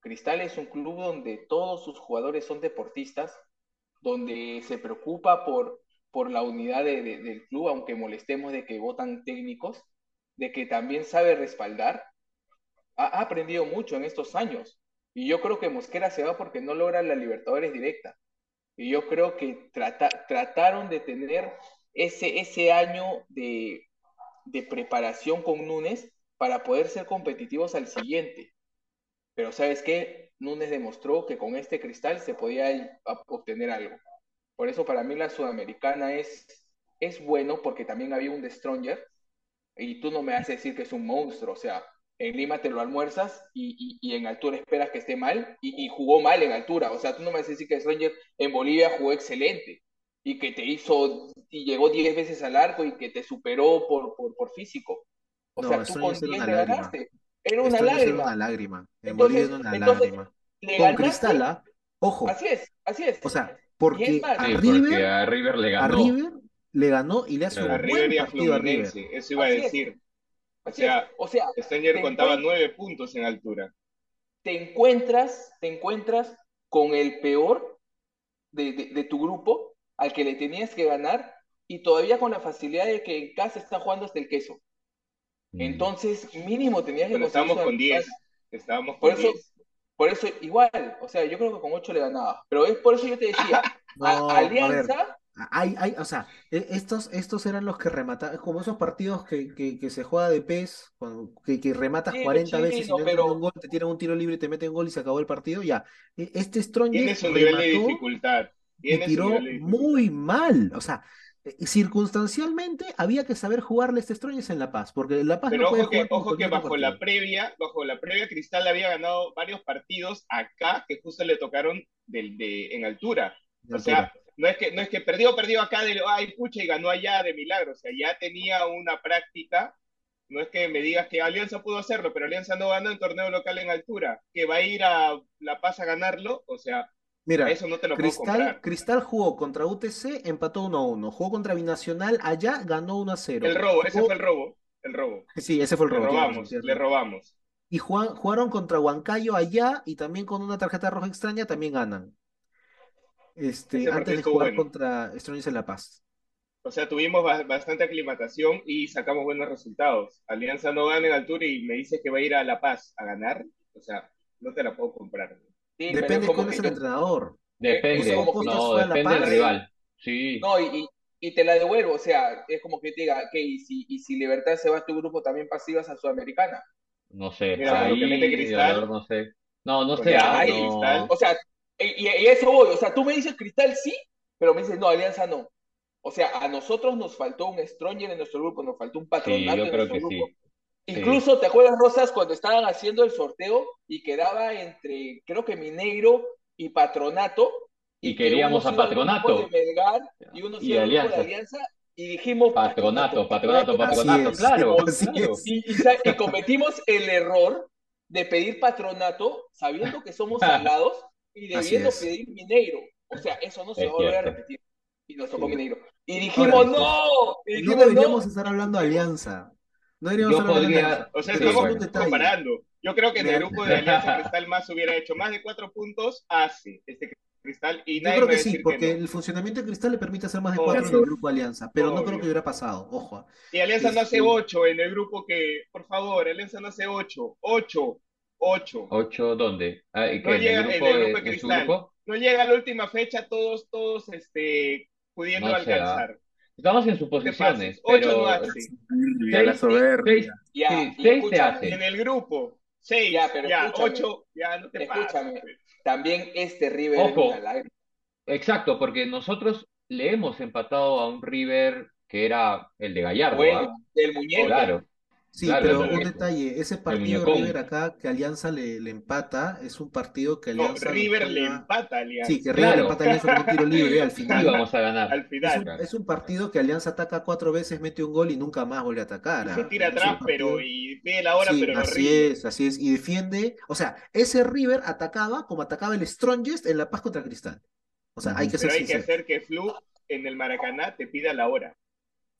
Cristal es un club donde todos sus jugadores son deportistas, donde se preocupa por, por la unidad de- de- del club, aunque molestemos de que votan técnicos, de que también sabe respaldar. Ha, aprendido mucho en estos años. Y yo creo que Mosquera se va porque no logra la Libertadores directa. Y yo creo que trata, trataron de tener ese, ese año de, de preparación con Núñez para poder ser competitivos al siguiente. Pero ¿sabes qué? Núñez demostró que con este cristal se podía obtener algo. Por eso para mí la sudamericana es, es bueno porque también había un The Stronger y tú no me a decir que es un monstruo. O sea, en Lima te lo almuerzas y, y- y en altura esperas que esté mal y, y jugó mal en altura. O sea, tú no me a decir que Stronger en Bolivia jugó excelente y que te hizo y llegó 10 veces al arco y que te superó por, por, por físico. O No, sea, tú con era 10 una le lágrima. ganaste. Era una Esto lágrima. una lágrima. En Entonces- una lágrima. Le Con ganaste. Cristal, ¿ah? Ojo. Así es, así es. O sea, porque a Sí, River, porque a River le a ganó. River le ganó y le hace Claro. A un River buen y a partido a River. Eso iba a Así decir. O sea, O sea, contaba nueve puntos en altura. te encuentras, te encuentras con el peor de, de- de tu grupo al que le tenías que ganar y todavía con la facilidad de que en casa está jugando hasta el queso. Entonces, mínimo tenías que Pero conseguir estábamos con Sudamericana. 10. Estábamos Por con eso, 10. por eso igual, o sea, yo creo que con 8 le ganaba. Pero es por eso yo te decía, No, a- a ver, Alianza, hay, hay, o sea, e- estos, estos eran los que remataban, como esos partidos que, que, que se juega de PES, cuando- que, que rematas Sí, 40 veces y no entra ni pero- un gol, te tiran un tiro libre y te meten un gol y se acabó el partido, ya. E- Este Stronger Tiene su nivel de remató dificultad. y Tiene tiró nivel de dificultad. muy mal, o sea, circunstancialmente había que saber jugarle este Stronger en La Paz, porque La Paz Pero no puede ojo que, jugar ojo que bajo la previa, bajo la previa, Cristal había ganado varios partidos acá que justo le tocaron del, de, en altura. de O sea, no es que, no es que perdió, perdió acá de ay, pucha, y ganó allá de milagro. O sea, ya tenía una práctica. No es que me digas que Alianza pudo hacerlo, pero Alianza no ganó en torneo local en altura. Que va a ir a La Paz a ganarlo. O sea, Mira, eso no te lo Cristal. Cristal jugó contra UTC, empató 1-1. Jugó contra Binacional allá, ganó 1-0. El robo, ese fue el robo. El robo. Sí, ese fue el Le robo. razón, robamos, le robamos. Y jugaron contra Huancayo allá y también con una tarjeta roja extraña también ganan. Este, Ese antes de jugar bueno. contra Strongest en La Paz. O sea, tuvimos ba- bastante aclimatación y sacamos buenos resultados. Alianza no gana en altura y me dices que va a ir a La Paz a ganar. O sea, no te la puedo comprar. Sí, pero Depende es como cuál que es el yo- entrenador. Depende, no, depende del rival. Sí, No, y, y- y te la devuelvo, o sea, es como que te diga, que y si, y si Libertad se va a tu grupo, también pasivas a Sudamericana. no sé. Mira, lo que Ahí, mete Cristal. no sé. No, no sé. ah, no. O sea, y, y eso voy, o sea, tú me dices Cristal sí, pero me dices, no, Alianza no. O sea, a nosotros nos faltó un Stronger en nuestro grupo, nos faltó un Sí, patronato yo en creo nuestro que grupo. sí. Incluso, ¿te acuerdas, Rosas, cuando estaban haciendo el sorteo y quedaba entre, creo que Mineiro y Patronato? Y que queríamos a Patronato. de Melgar y uno de Alianza. Y dijimos Patronato, patronato, Así patronato, es, claro. así claro. y, y sa- y cometimos el error de pedir patronato sabiendo que somos salados y debiendo pedir Mineiro. O sea, eso no se Es va a volver a repetir. Y nos tocó Sí. Mineiro. Y dijimos, Ahora, no, y No deberíamos no. estar hablando de alianza. No deberíamos Yo de podría-. O sea, estamos comparando. Yo creo que en el grupo de Alianza Cristal más hubiera hecho más de cuatro puntos hace este Cristal y Yo creo que sí, porque que no. el funcionamiento de Cristal le permite hacer más de Obvio. cuatro en el grupo Alianza, pero no creo que hubiera pasado. Ojo. ah. Y Alianza no hace ocho en el grupo que, por favor, Alianza no hace ocho. Ocho. Ocho. ¿Ocho dónde? Ah, ¿y qué, No en llega en el de, grupo de de Cristal. grupo? No llega a la última fecha todos, todos, este, pudiendo No ah. Estamos en ¿Qué suposiciones? Ocho pero no hace. Ya la seis, soberbia. seis, Ya, sí, y seis te hace. En el grupo. Seis. Ya, pero ocho. Ya, no te. Escúchame. pues. También este River Ojo. lágrima. Exacto, porque nosotros le hemos empatado a un River que era el de Gallardo, Bueno, ¿ah? el muñeco. Claro. Sí, Claro, pero un detalle, ese partido. River acá que Alianza le, le empata, es un partido que No, Alianza lo River le juega- empata a Alianza. Sí, que River le Claro. empata a Alianza con un tiro libre al final. vamos a ganar. Al Es final. un, es un partido que Alianza ataca cuatro veces, mete un gol y nunca más vuelve a atacar. Y ¿ah? se tira Es un atrás, partido- pero y pide la hora, Sí, pero así es, así es. Y defiende, o sea, ese River atacaba como atacaba el Strongest en La Paz contra Cristal. O sea, hay que ser Pero hay que hacer que Flu en el Maracaná te pida la hora.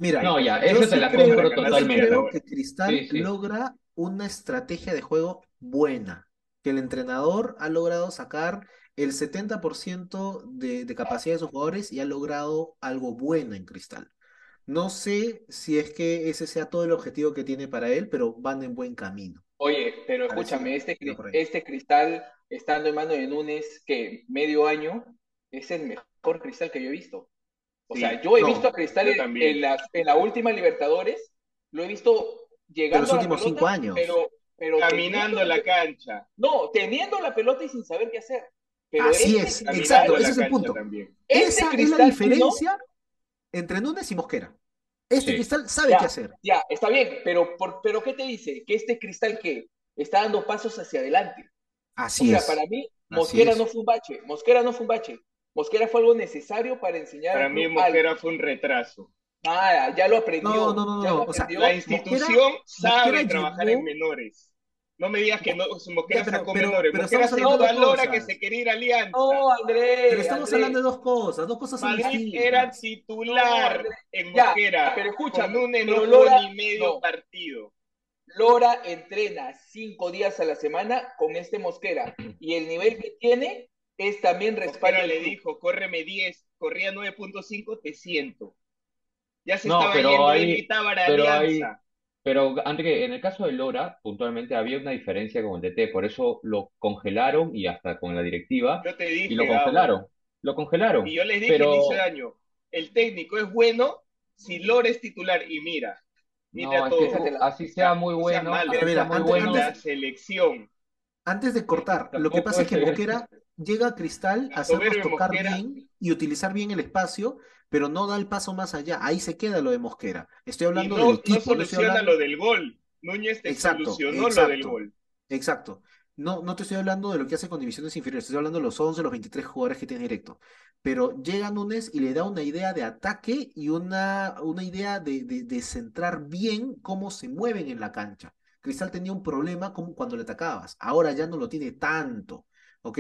Mira, No, ya, yo eso sí te la creo- compro sí sí totalmente. creo que Cristal Sí, sí. logra una estrategia de juego buena, que el entrenador ha logrado sacar el 70% de, de capacidad de sus jugadores y ha logrado algo bueno en Cristal. No sé si es que ese sea todo el objetivo que tiene para él, pero van en buen camino. Oye, pero escúchame, este, este cristal, estando en mano de Núñez, que medio año, es el mejor cristal que yo he visto. O Sí, sea, yo he no, visto a Cristal en, las- en la última Libertadores, lo he visto llegando los a la últimos pelota, cinco años. pero, pero Caminando la cancha. No, teniendo la pelota y sin saber qué hacer. Pero Así este es, exacto, ese es el punto. también. este Esa es la diferencia entre Núñez y Mosquera. Este Sí. Cristal sabe Ya. qué hacer. Ya, está bien, pero, por, pero ¿qué te dice? Que este cristal que está dando pasos hacia adelante. Así o sea, es. para mí, Mosquera no fue un bache. Mosquera no fue un bache. Mosquera fue algo necesario para enseñar Para mí Mosquera fue un retraso. Nada, ya lo aprendió. No, no, no, o sea. La institución Mosquera- sabe Mosquera trabajar llegó- en menores. No me digas que no, Mosquera pero- sacó pero- menores. pero Mosquera estamos sacó hablando a de Lora cosas. que se quería ir a Alianza. No, Andrés. Pero estamos Andrés. hablando de dos cosas, dos cosas son Madrid distintas. era titular en Ya, Mosquera. pero escúchame, Con pero jugó Lora- ni medio no. partido. Lora entrena cinco días a la semana con este Mosquera. Y el nivel que tiene es también del le dijo, córreme 10, corría 9.5, te siento. Ya se No, estaba pero yendo, ahí- él gritaba a pero ahí- Alianza. Pero André, en el caso de Lora, puntualmente había una diferencia con el DT, por eso lo congelaron y hasta con la directiva, Yo te dije, y lo Gabo, congelaron. Lo congelaron. Y yo les dije Pero- inicio de año, el técnico es bueno si Lora es titular. Y mira, mira No, es todo. que así sea muy bueno, así Mira, sea muy antes- bueno. la selección. Antes de cortar, lo que pasa es que Mosquera llega a Cristal a hacernos tocar Mosquera. bien y utilizar bien el espacio, pero no da el paso más allá. Ahí se queda lo de Mosquera. Estoy hablando no, del equipo, no soluciona hablando- lo del gol. Núñez te Exacto, solucionó lo exacto. del gol. Exacto. No, no te estoy hablando de lo que hace con divisiones inferiores, estoy hablando de los 11, los 23 jugadores que tiene directo. Pero llega Núñez y le da una idea de ataque y una, una idea de, de, de centrar bien cómo se mueven en la cancha. Cristal tenía un problema como cuando le atacabas, ahora ya no lo tiene tanto, ¿ok?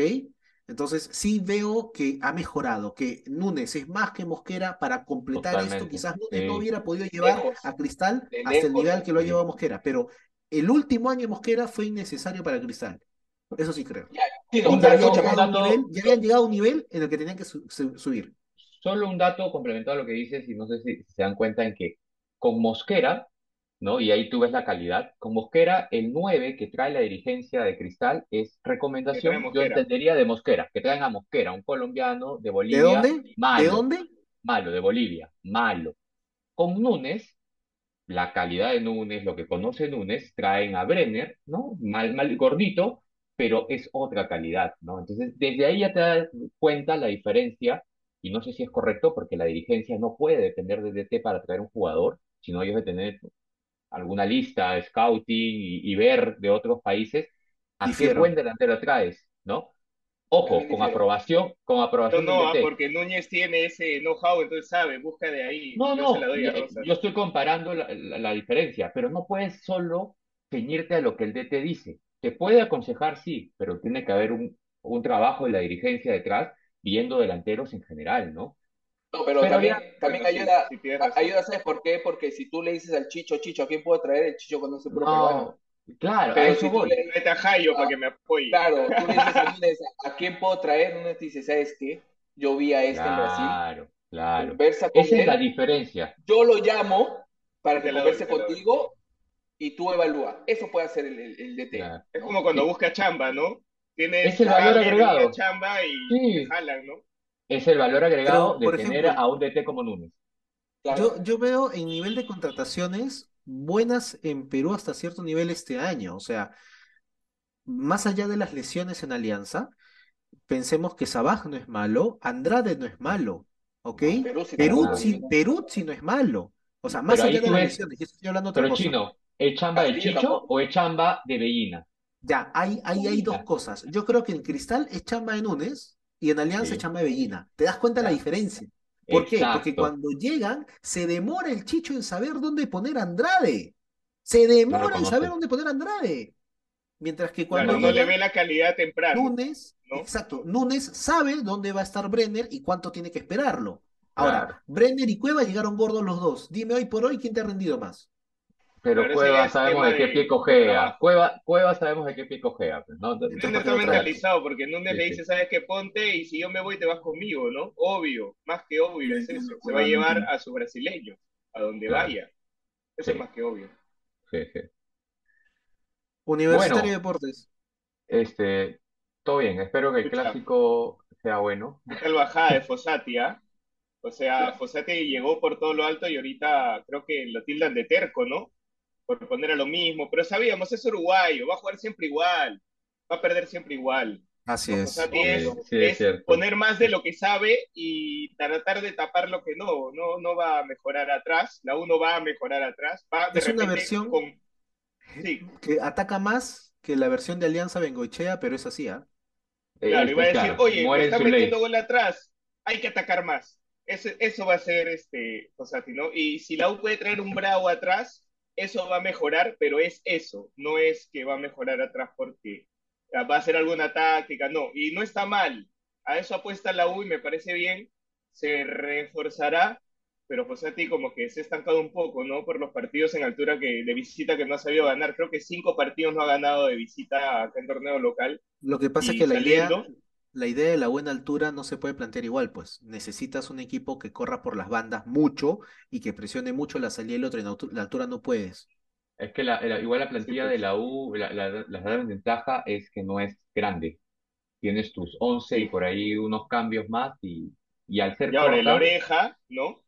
Entonces sí veo que ha mejorado, que Núñez es más que Mosquera para completar esto. Quizás Núñez no hubiera podido llevar Lejos. a Cristal hasta el nivel que lo ha llevado Mosquera, pero el último año de Mosquera fue innecesario para Cristal. Eso sí creo. Sí, no, ya habían dato- llegado a un dato- nivel, ya habían llegado a un nivel en el que tenían que su- su- subir. Solo un dato complementado a lo que dices, y no sé si se dan cuenta en que con Mosquera, ¿no? Y ahí tú ves la calidad. Con Mosquera, el 9 que trae la dirigencia de Cristal es recomendación, yo entendería de Mosquera, que traen a Mosquera, un colombiano de ¿De Bolivia, dónde? ¿De malo, dónde? malo, de Bolivia, malo. Con Núñez, la calidad de Núñez, lo que conoce Núñez, traen a Brenner, ¿no? Mal, mal gordito, pero es otra calidad, ¿no? Entonces, desde ahí ya te das cuenta la diferencia, y no sé si es correcto, porque la dirigencia no puede depender de DT para traer un jugador, sino ellos de tener alguna lista, scouting y, y ver de otros países a qué Difiero. buen delantero traes, ¿no? Ojo, con aprobación, con No, aprobación no, ah, DT. porque Núñez tiene ese know-how, entonces sabe, busca de ahí. No, Yo no, se la doy a yo, Rosas. yo estoy comparando la, la- la diferencia, pero no puedes solo ceñirte a lo que el DT dice. Te puede aconsejar, sí, pero tiene que haber un, un trabajo de la dirigencia detrás, viendo delanteros en general, ¿no? No, pero, Pero también, ya- también ayuda, sí, ayuda, ¿sabes por qué? Porque si tú le dices al Chicho, Chicho, ¿a quién puedo traer? El Chicho conoce puro peruano. No, claro, a Pero eso si tú voy. le, Vete a Jairo para que me apoye. claro, tú le dices a Núñez, ¿a quién puedo traer? Núñez te dice, ¿sabes qué? Yo vi a este en Brasil, Claro, claro. conversa con Esa es la diferencia. yo lo llamo para que converse doy. contigo y tú evalúa. Eso puede hacer el, el, el DT. Claro. Es como cuando Sí. busca chamba, ¿no? Tienes Es el a valor agregado. chamba y Sí. jalan, ¿no? Es el valor agregado Pero, de por tener ejemplo, a un DT como Núñez. Claro. Yo, yo veo en nivel de contrataciones buenas en Perú hasta cierto nivel este año. O sea, más allá de las lesiones en Alianza, pensemos que Sabaj no es malo, Andrade no es malo, ¿ok? Perú sí Peruzzi, tampoco. Peruzzi no es malo. O sea, más allá de las ves- lesiones, yo estoy hablando de otra Pero cosa. Chino, ¿Es chamba del Castillo Chicho tampoco. o es chamba de Bellina? Ya, ahí, ahí hay dos cosas. Yo creo que en Cristal es chamba de Núñez y en Alianza Sí. chamba de Bellina. ¿Te das cuenta la Ya. diferencia? ¿Por qué? Porque cuando llegan, se demora el Chicho en saber dónde poner a Andrade. Se demora en saber dónde poner a Andrade. Mientras que cuando Claro, no le ve la calidad temprano. Núñez, ¿no? exacto, Núñez sabe dónde va a estar Brenner y cuánto tiene que esperarlo. Ahora, Claro. Brenner y Cueva llegaron gordos los dos. Dime hoy por hoy quién te ha rendido más. Pero Cueva sabemos de qué pie cojea. Cueva, Cueva sabemos de qué pie cojea, pues, ¿no? Entonces, Entonces, Núñez ¿para qué está mentalizado porque Núñez Sí, le sí. dice, ¿sabes qué? Ponte y si yo me voy te vas conmigo, ¿no? Obvio, más que obvio es eso. Se va a llevar a su brasileño, a donde Claro. vaya. Eso Sí. es más que obvio. sí, sí. Universitario Bueno. de Deportes. Este, todo bien. Espero que el Escucha. clásico sea bueno. ¿Qué tal bajada de Fossati, ah? O sea, Fossati llegó por todo lo alto y ahorita creo que lo tildan de terco, ¿no? Por poner a lo mismo. Pero sabíamos, es uruguayo, va a jugar siempre igual, va a perder siempre igual. Así es. Fossati Sí, es, sí, es es cierto. poner más de lo que sabe y tratar de tapar lo que no. No, no va a mejorar atrás, la uno va a mejorar atrás. Va de Es una versión con... Sí, que ataca más que la versión de Alianza Bengoechea, pero es así, ¿ah? Claro, Este, iba a decir, claro, oye, me está ley. metiendo gol atrás, hay que atacar más. Eso, eso va a ser este Fossati, ¿no? Y si la U puede traer un bravo atrás, eso va a mejorar, pero es eso, no es que va a mejorar atrás porque va a hacer alguna táctica, no, y no está mal. A eso apuesta la U y me parece bien, se reforzará, pero Fossati como que se ha estancado un poco, ¿no? Por los partidos en altura que de visita que no ha sabido ganar. Creo que cinco partidos no ha ganado de visita acá en torneo local. Lo que pasa es que la idea, la idea de la buena altura no se puede plantear igual, pues. Necesitas un equipo que corra por las bandas mucho y que presione mucho la salida del otro. En la altura no puedes. Es que la, la- igual la plantilla pues. de la U, la, la, la gran ventaja es que no es grande. Tienes tus 11 y por ahí unos cambios más y, y al ser Y ahora el corta, oreja, ¿no?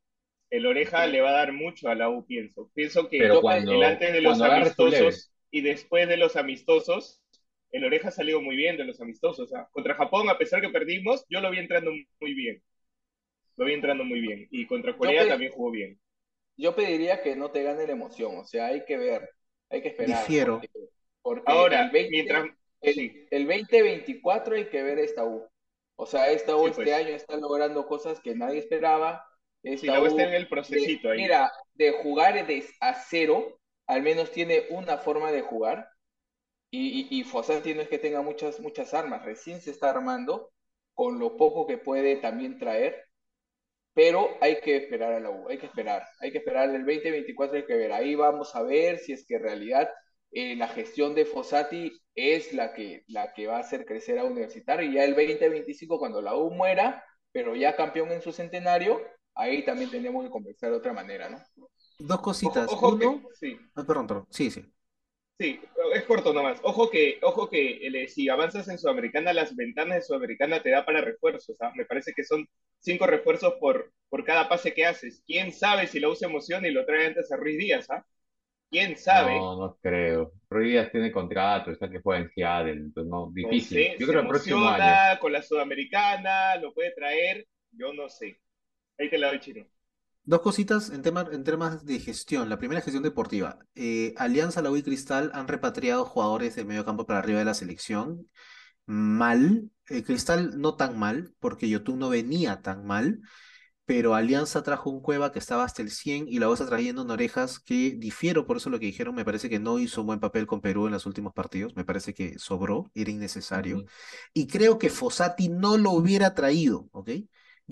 El oreja le va a dar mucho a la U, pienso. Pienso que pero el cuando, antes de los amistosos y después de los amistosos, el oreja ha salido muy bien de los amistosos. ¿ah? Contra Japón, a pesar que perdimos, yo lo vi entrando muy bien. Lo vi entrando muy bien. Y contra Corea también jugó bien. Yo pediría que no te gane la emoción, o sea, hay que ver, hay que esperar. Difiero. Porque, porque Ahora, el 20, mientras... el, Sí, el 2024 hay que ver esta U. O sea, esta U Sí, este pues. año está logrando cosas que nadie esperaba. sí, Esta la U U está en el de- ahí. mira, de jugar de a cero, al menos tiene una forma de jugar. Y, y, y Fossati no es que tenga muchas, muchas armas, recién se está armando con lo poco que puede también traer. Pero hay que esperar a la U, hay que esperar, hay que esperar el 2024, hay que ver. Ahí vamos a ver si es que en realidad eh, la gestión de Fossati es la que, la que va a hacer crecer a Universitario. Y ya el 2025, cuando la U muera, pero ya campeón en su centenario, ahí también tenemos que conversar de otra manera, ¿no? Dos Ojo, cositas. ojo que... Uno, Sí. ah, perdón, perdón. Sí, sí. Sí, es corto nomás. Ojo que, ojo que eh, si avanzas en Sudamericana, las ventanas de Sudamericana te da para refuerzos. ¿ah? Me parece que son cinco refuerzos por, por cada pase que haces. ¿Quién sabe si la usa emociona y lo trae antes a Ruiz Díaz? ¿ah? ¿Quién sabe? no, no creo. Ruiz Díaz tiene contrato, está que juega en Seattle, entonces no, No difícil. sé, Yo creo el próximo año. con la Sudamericana, lo puede traer, yo no sé. Ahí te la doy, chino. Dos cositas en, tema, en temas de gestión. La primera, gestión deportiva. Eh, Alianza, la U y Cristal han repatriado jugadores del medio campo para arriba de la selección. Mal. Eh, Cristal no tan mal, porque Yotun no venía tan mal. Pero Alianza trajo un Cueva que estaba hasta el 100 y la U está trayendo un Orejas que difiero por eso lo que dijeron. Me parece que no hizo un buen papel con Perú en los últimos partidos. Me parece que sobró, era innecesario. Y creo que Fossati no lo hubiera traído, ¿ok?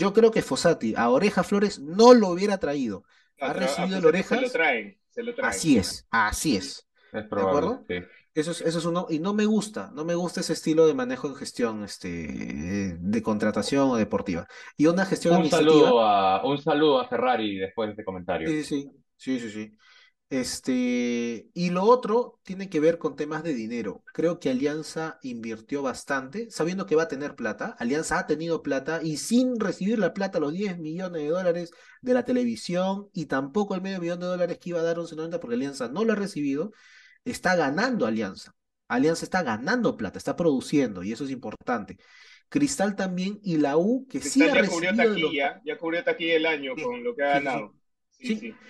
Yo creo que Fossati a Oreja Flores no lo hubiera traído. Ha A tra- a recibido el Fossati Se lo traen, se lo traen. Así es, así es. Es ¿De probable, acuerdo? sí. Eso es, eso es uno, y no me gusta, no me gusta ese estilo de manejo en gestión, este, de contratación o deportiva. Y una gestión Un administrativa. saludo a, un saludo a Ferrari después de este comentario. Sí, sí, sí, sí, sí. Este, y lo otro tiene que ver con temas de dinero. Creo que Alianza invirtió bastante, sabiendo que va a tener plata. Alianza ha tenido plata y sin recibir la plata, los 10 millones de dólares de la televisión y tampoco el medio millón de dólares que iba a dar 11.90 porque Alianza no lo ha recibido, está ganando Alianza. Alianza está ganando plata, está produciendo y eso es importante. Cristal también y la U, que sí Cristal ha ya cubrió recibido taquilla, ya cubrió taquilla el año Sí, con lo que ha sí, sí, ganado. Sí, sí. sí.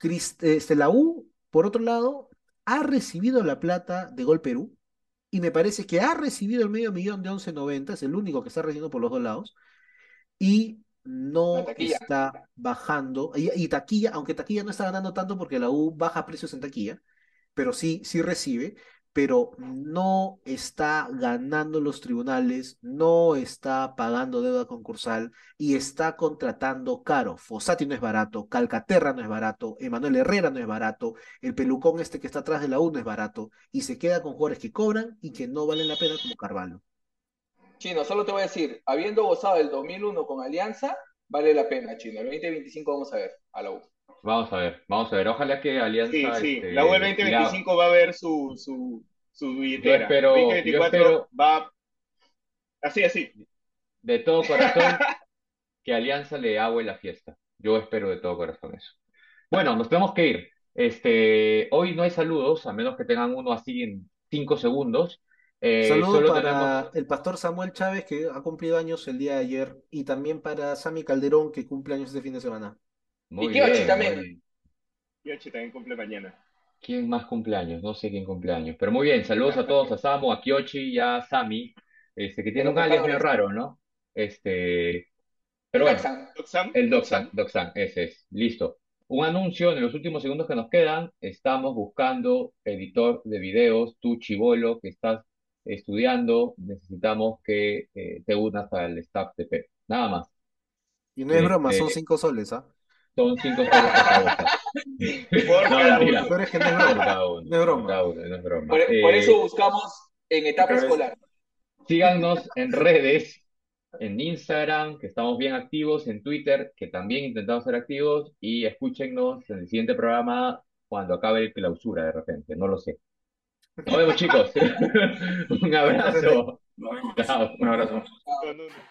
Crist- este, la U, por otro lado, ha recibido la plata de Gol Perú y me parece que ha recibido el medio millón de 11.90, es el único que está recibiendo por los dos lados, y no está bajando, y, y taquilla, aunque taquilla no está ganando tanto porque la U baja precios en taquilla, pero sí, sí recibe, pero no está ganando los tribunales, no está pagando deuda concursal y está contratando caro. Fossati no es barato, Calcaterra no es barato, Emanuel Herrera no es barato, el pelucón este que está atrás de la U no es barato, y se queda con jugadores que cobran y que no valen la pena como Carvalho. Chino, solo te voy a decir, habiendo gozado del 2001 con Alianza, vale la pena, Chino. El 2025 vamos a ver a la U. Vamos a ver, vamos a ver. Ojalá que Sí, Alianza. sí. este, La la- 2025 va a ver su, su, su billetera. espero- yo 2024 espero- va así, así. de todo corazón que Alianza le agüe la fiesta. Yo espero de todo corazón eso. Bueno, nos tenemos que ir. Este, hoy no hay saludos, a menos que tengan uno así en cinco segundos. Eh, Saludo solo para tenemos. el pastor Samuel Chávez, que ha cumplido años el día de ayer, y también para Sammy Calderón, que cumple años este fin de semana. Muy Y Kiochi bien, también. muy. Yoshi también cumple mañana. ¿Quién más cumpleaños? No sé quién cumpleaños. Pero muy bien, saludos a todos, a Samu, a Kyochi y a Sami, este, que tiene un alias medio pescadores. raro, ¿no? Este, pero bueno. Doxam, el Doxan, Doxan, ese es, listo. Un anuncio en los últimos segundos que nos quedan, estamos buscando editor de videos, tú chivolo que estás estudiando, necesitamos que eh, te unas al staff de PEP. Nada más. Y no es broma, son Este, cinco soles, ¿ah? Son cinco soles por. Por No, cada mentira. uno. Pero es que no es Por broma. cada uno, No es broma. por cada uno, no es broma. Por, por eso buscamos en etapa escolar. Síganos en redes, en Instagram, que estamos bien activos, en Twitter, que también intentamos ser activos, y escúchenos en el siguiente programa cuando acabe el clausura de repente, no lo sé. Nos vemos, chicos. Un abrazo. Nos vemos. Chao. Un abrazo. No, no.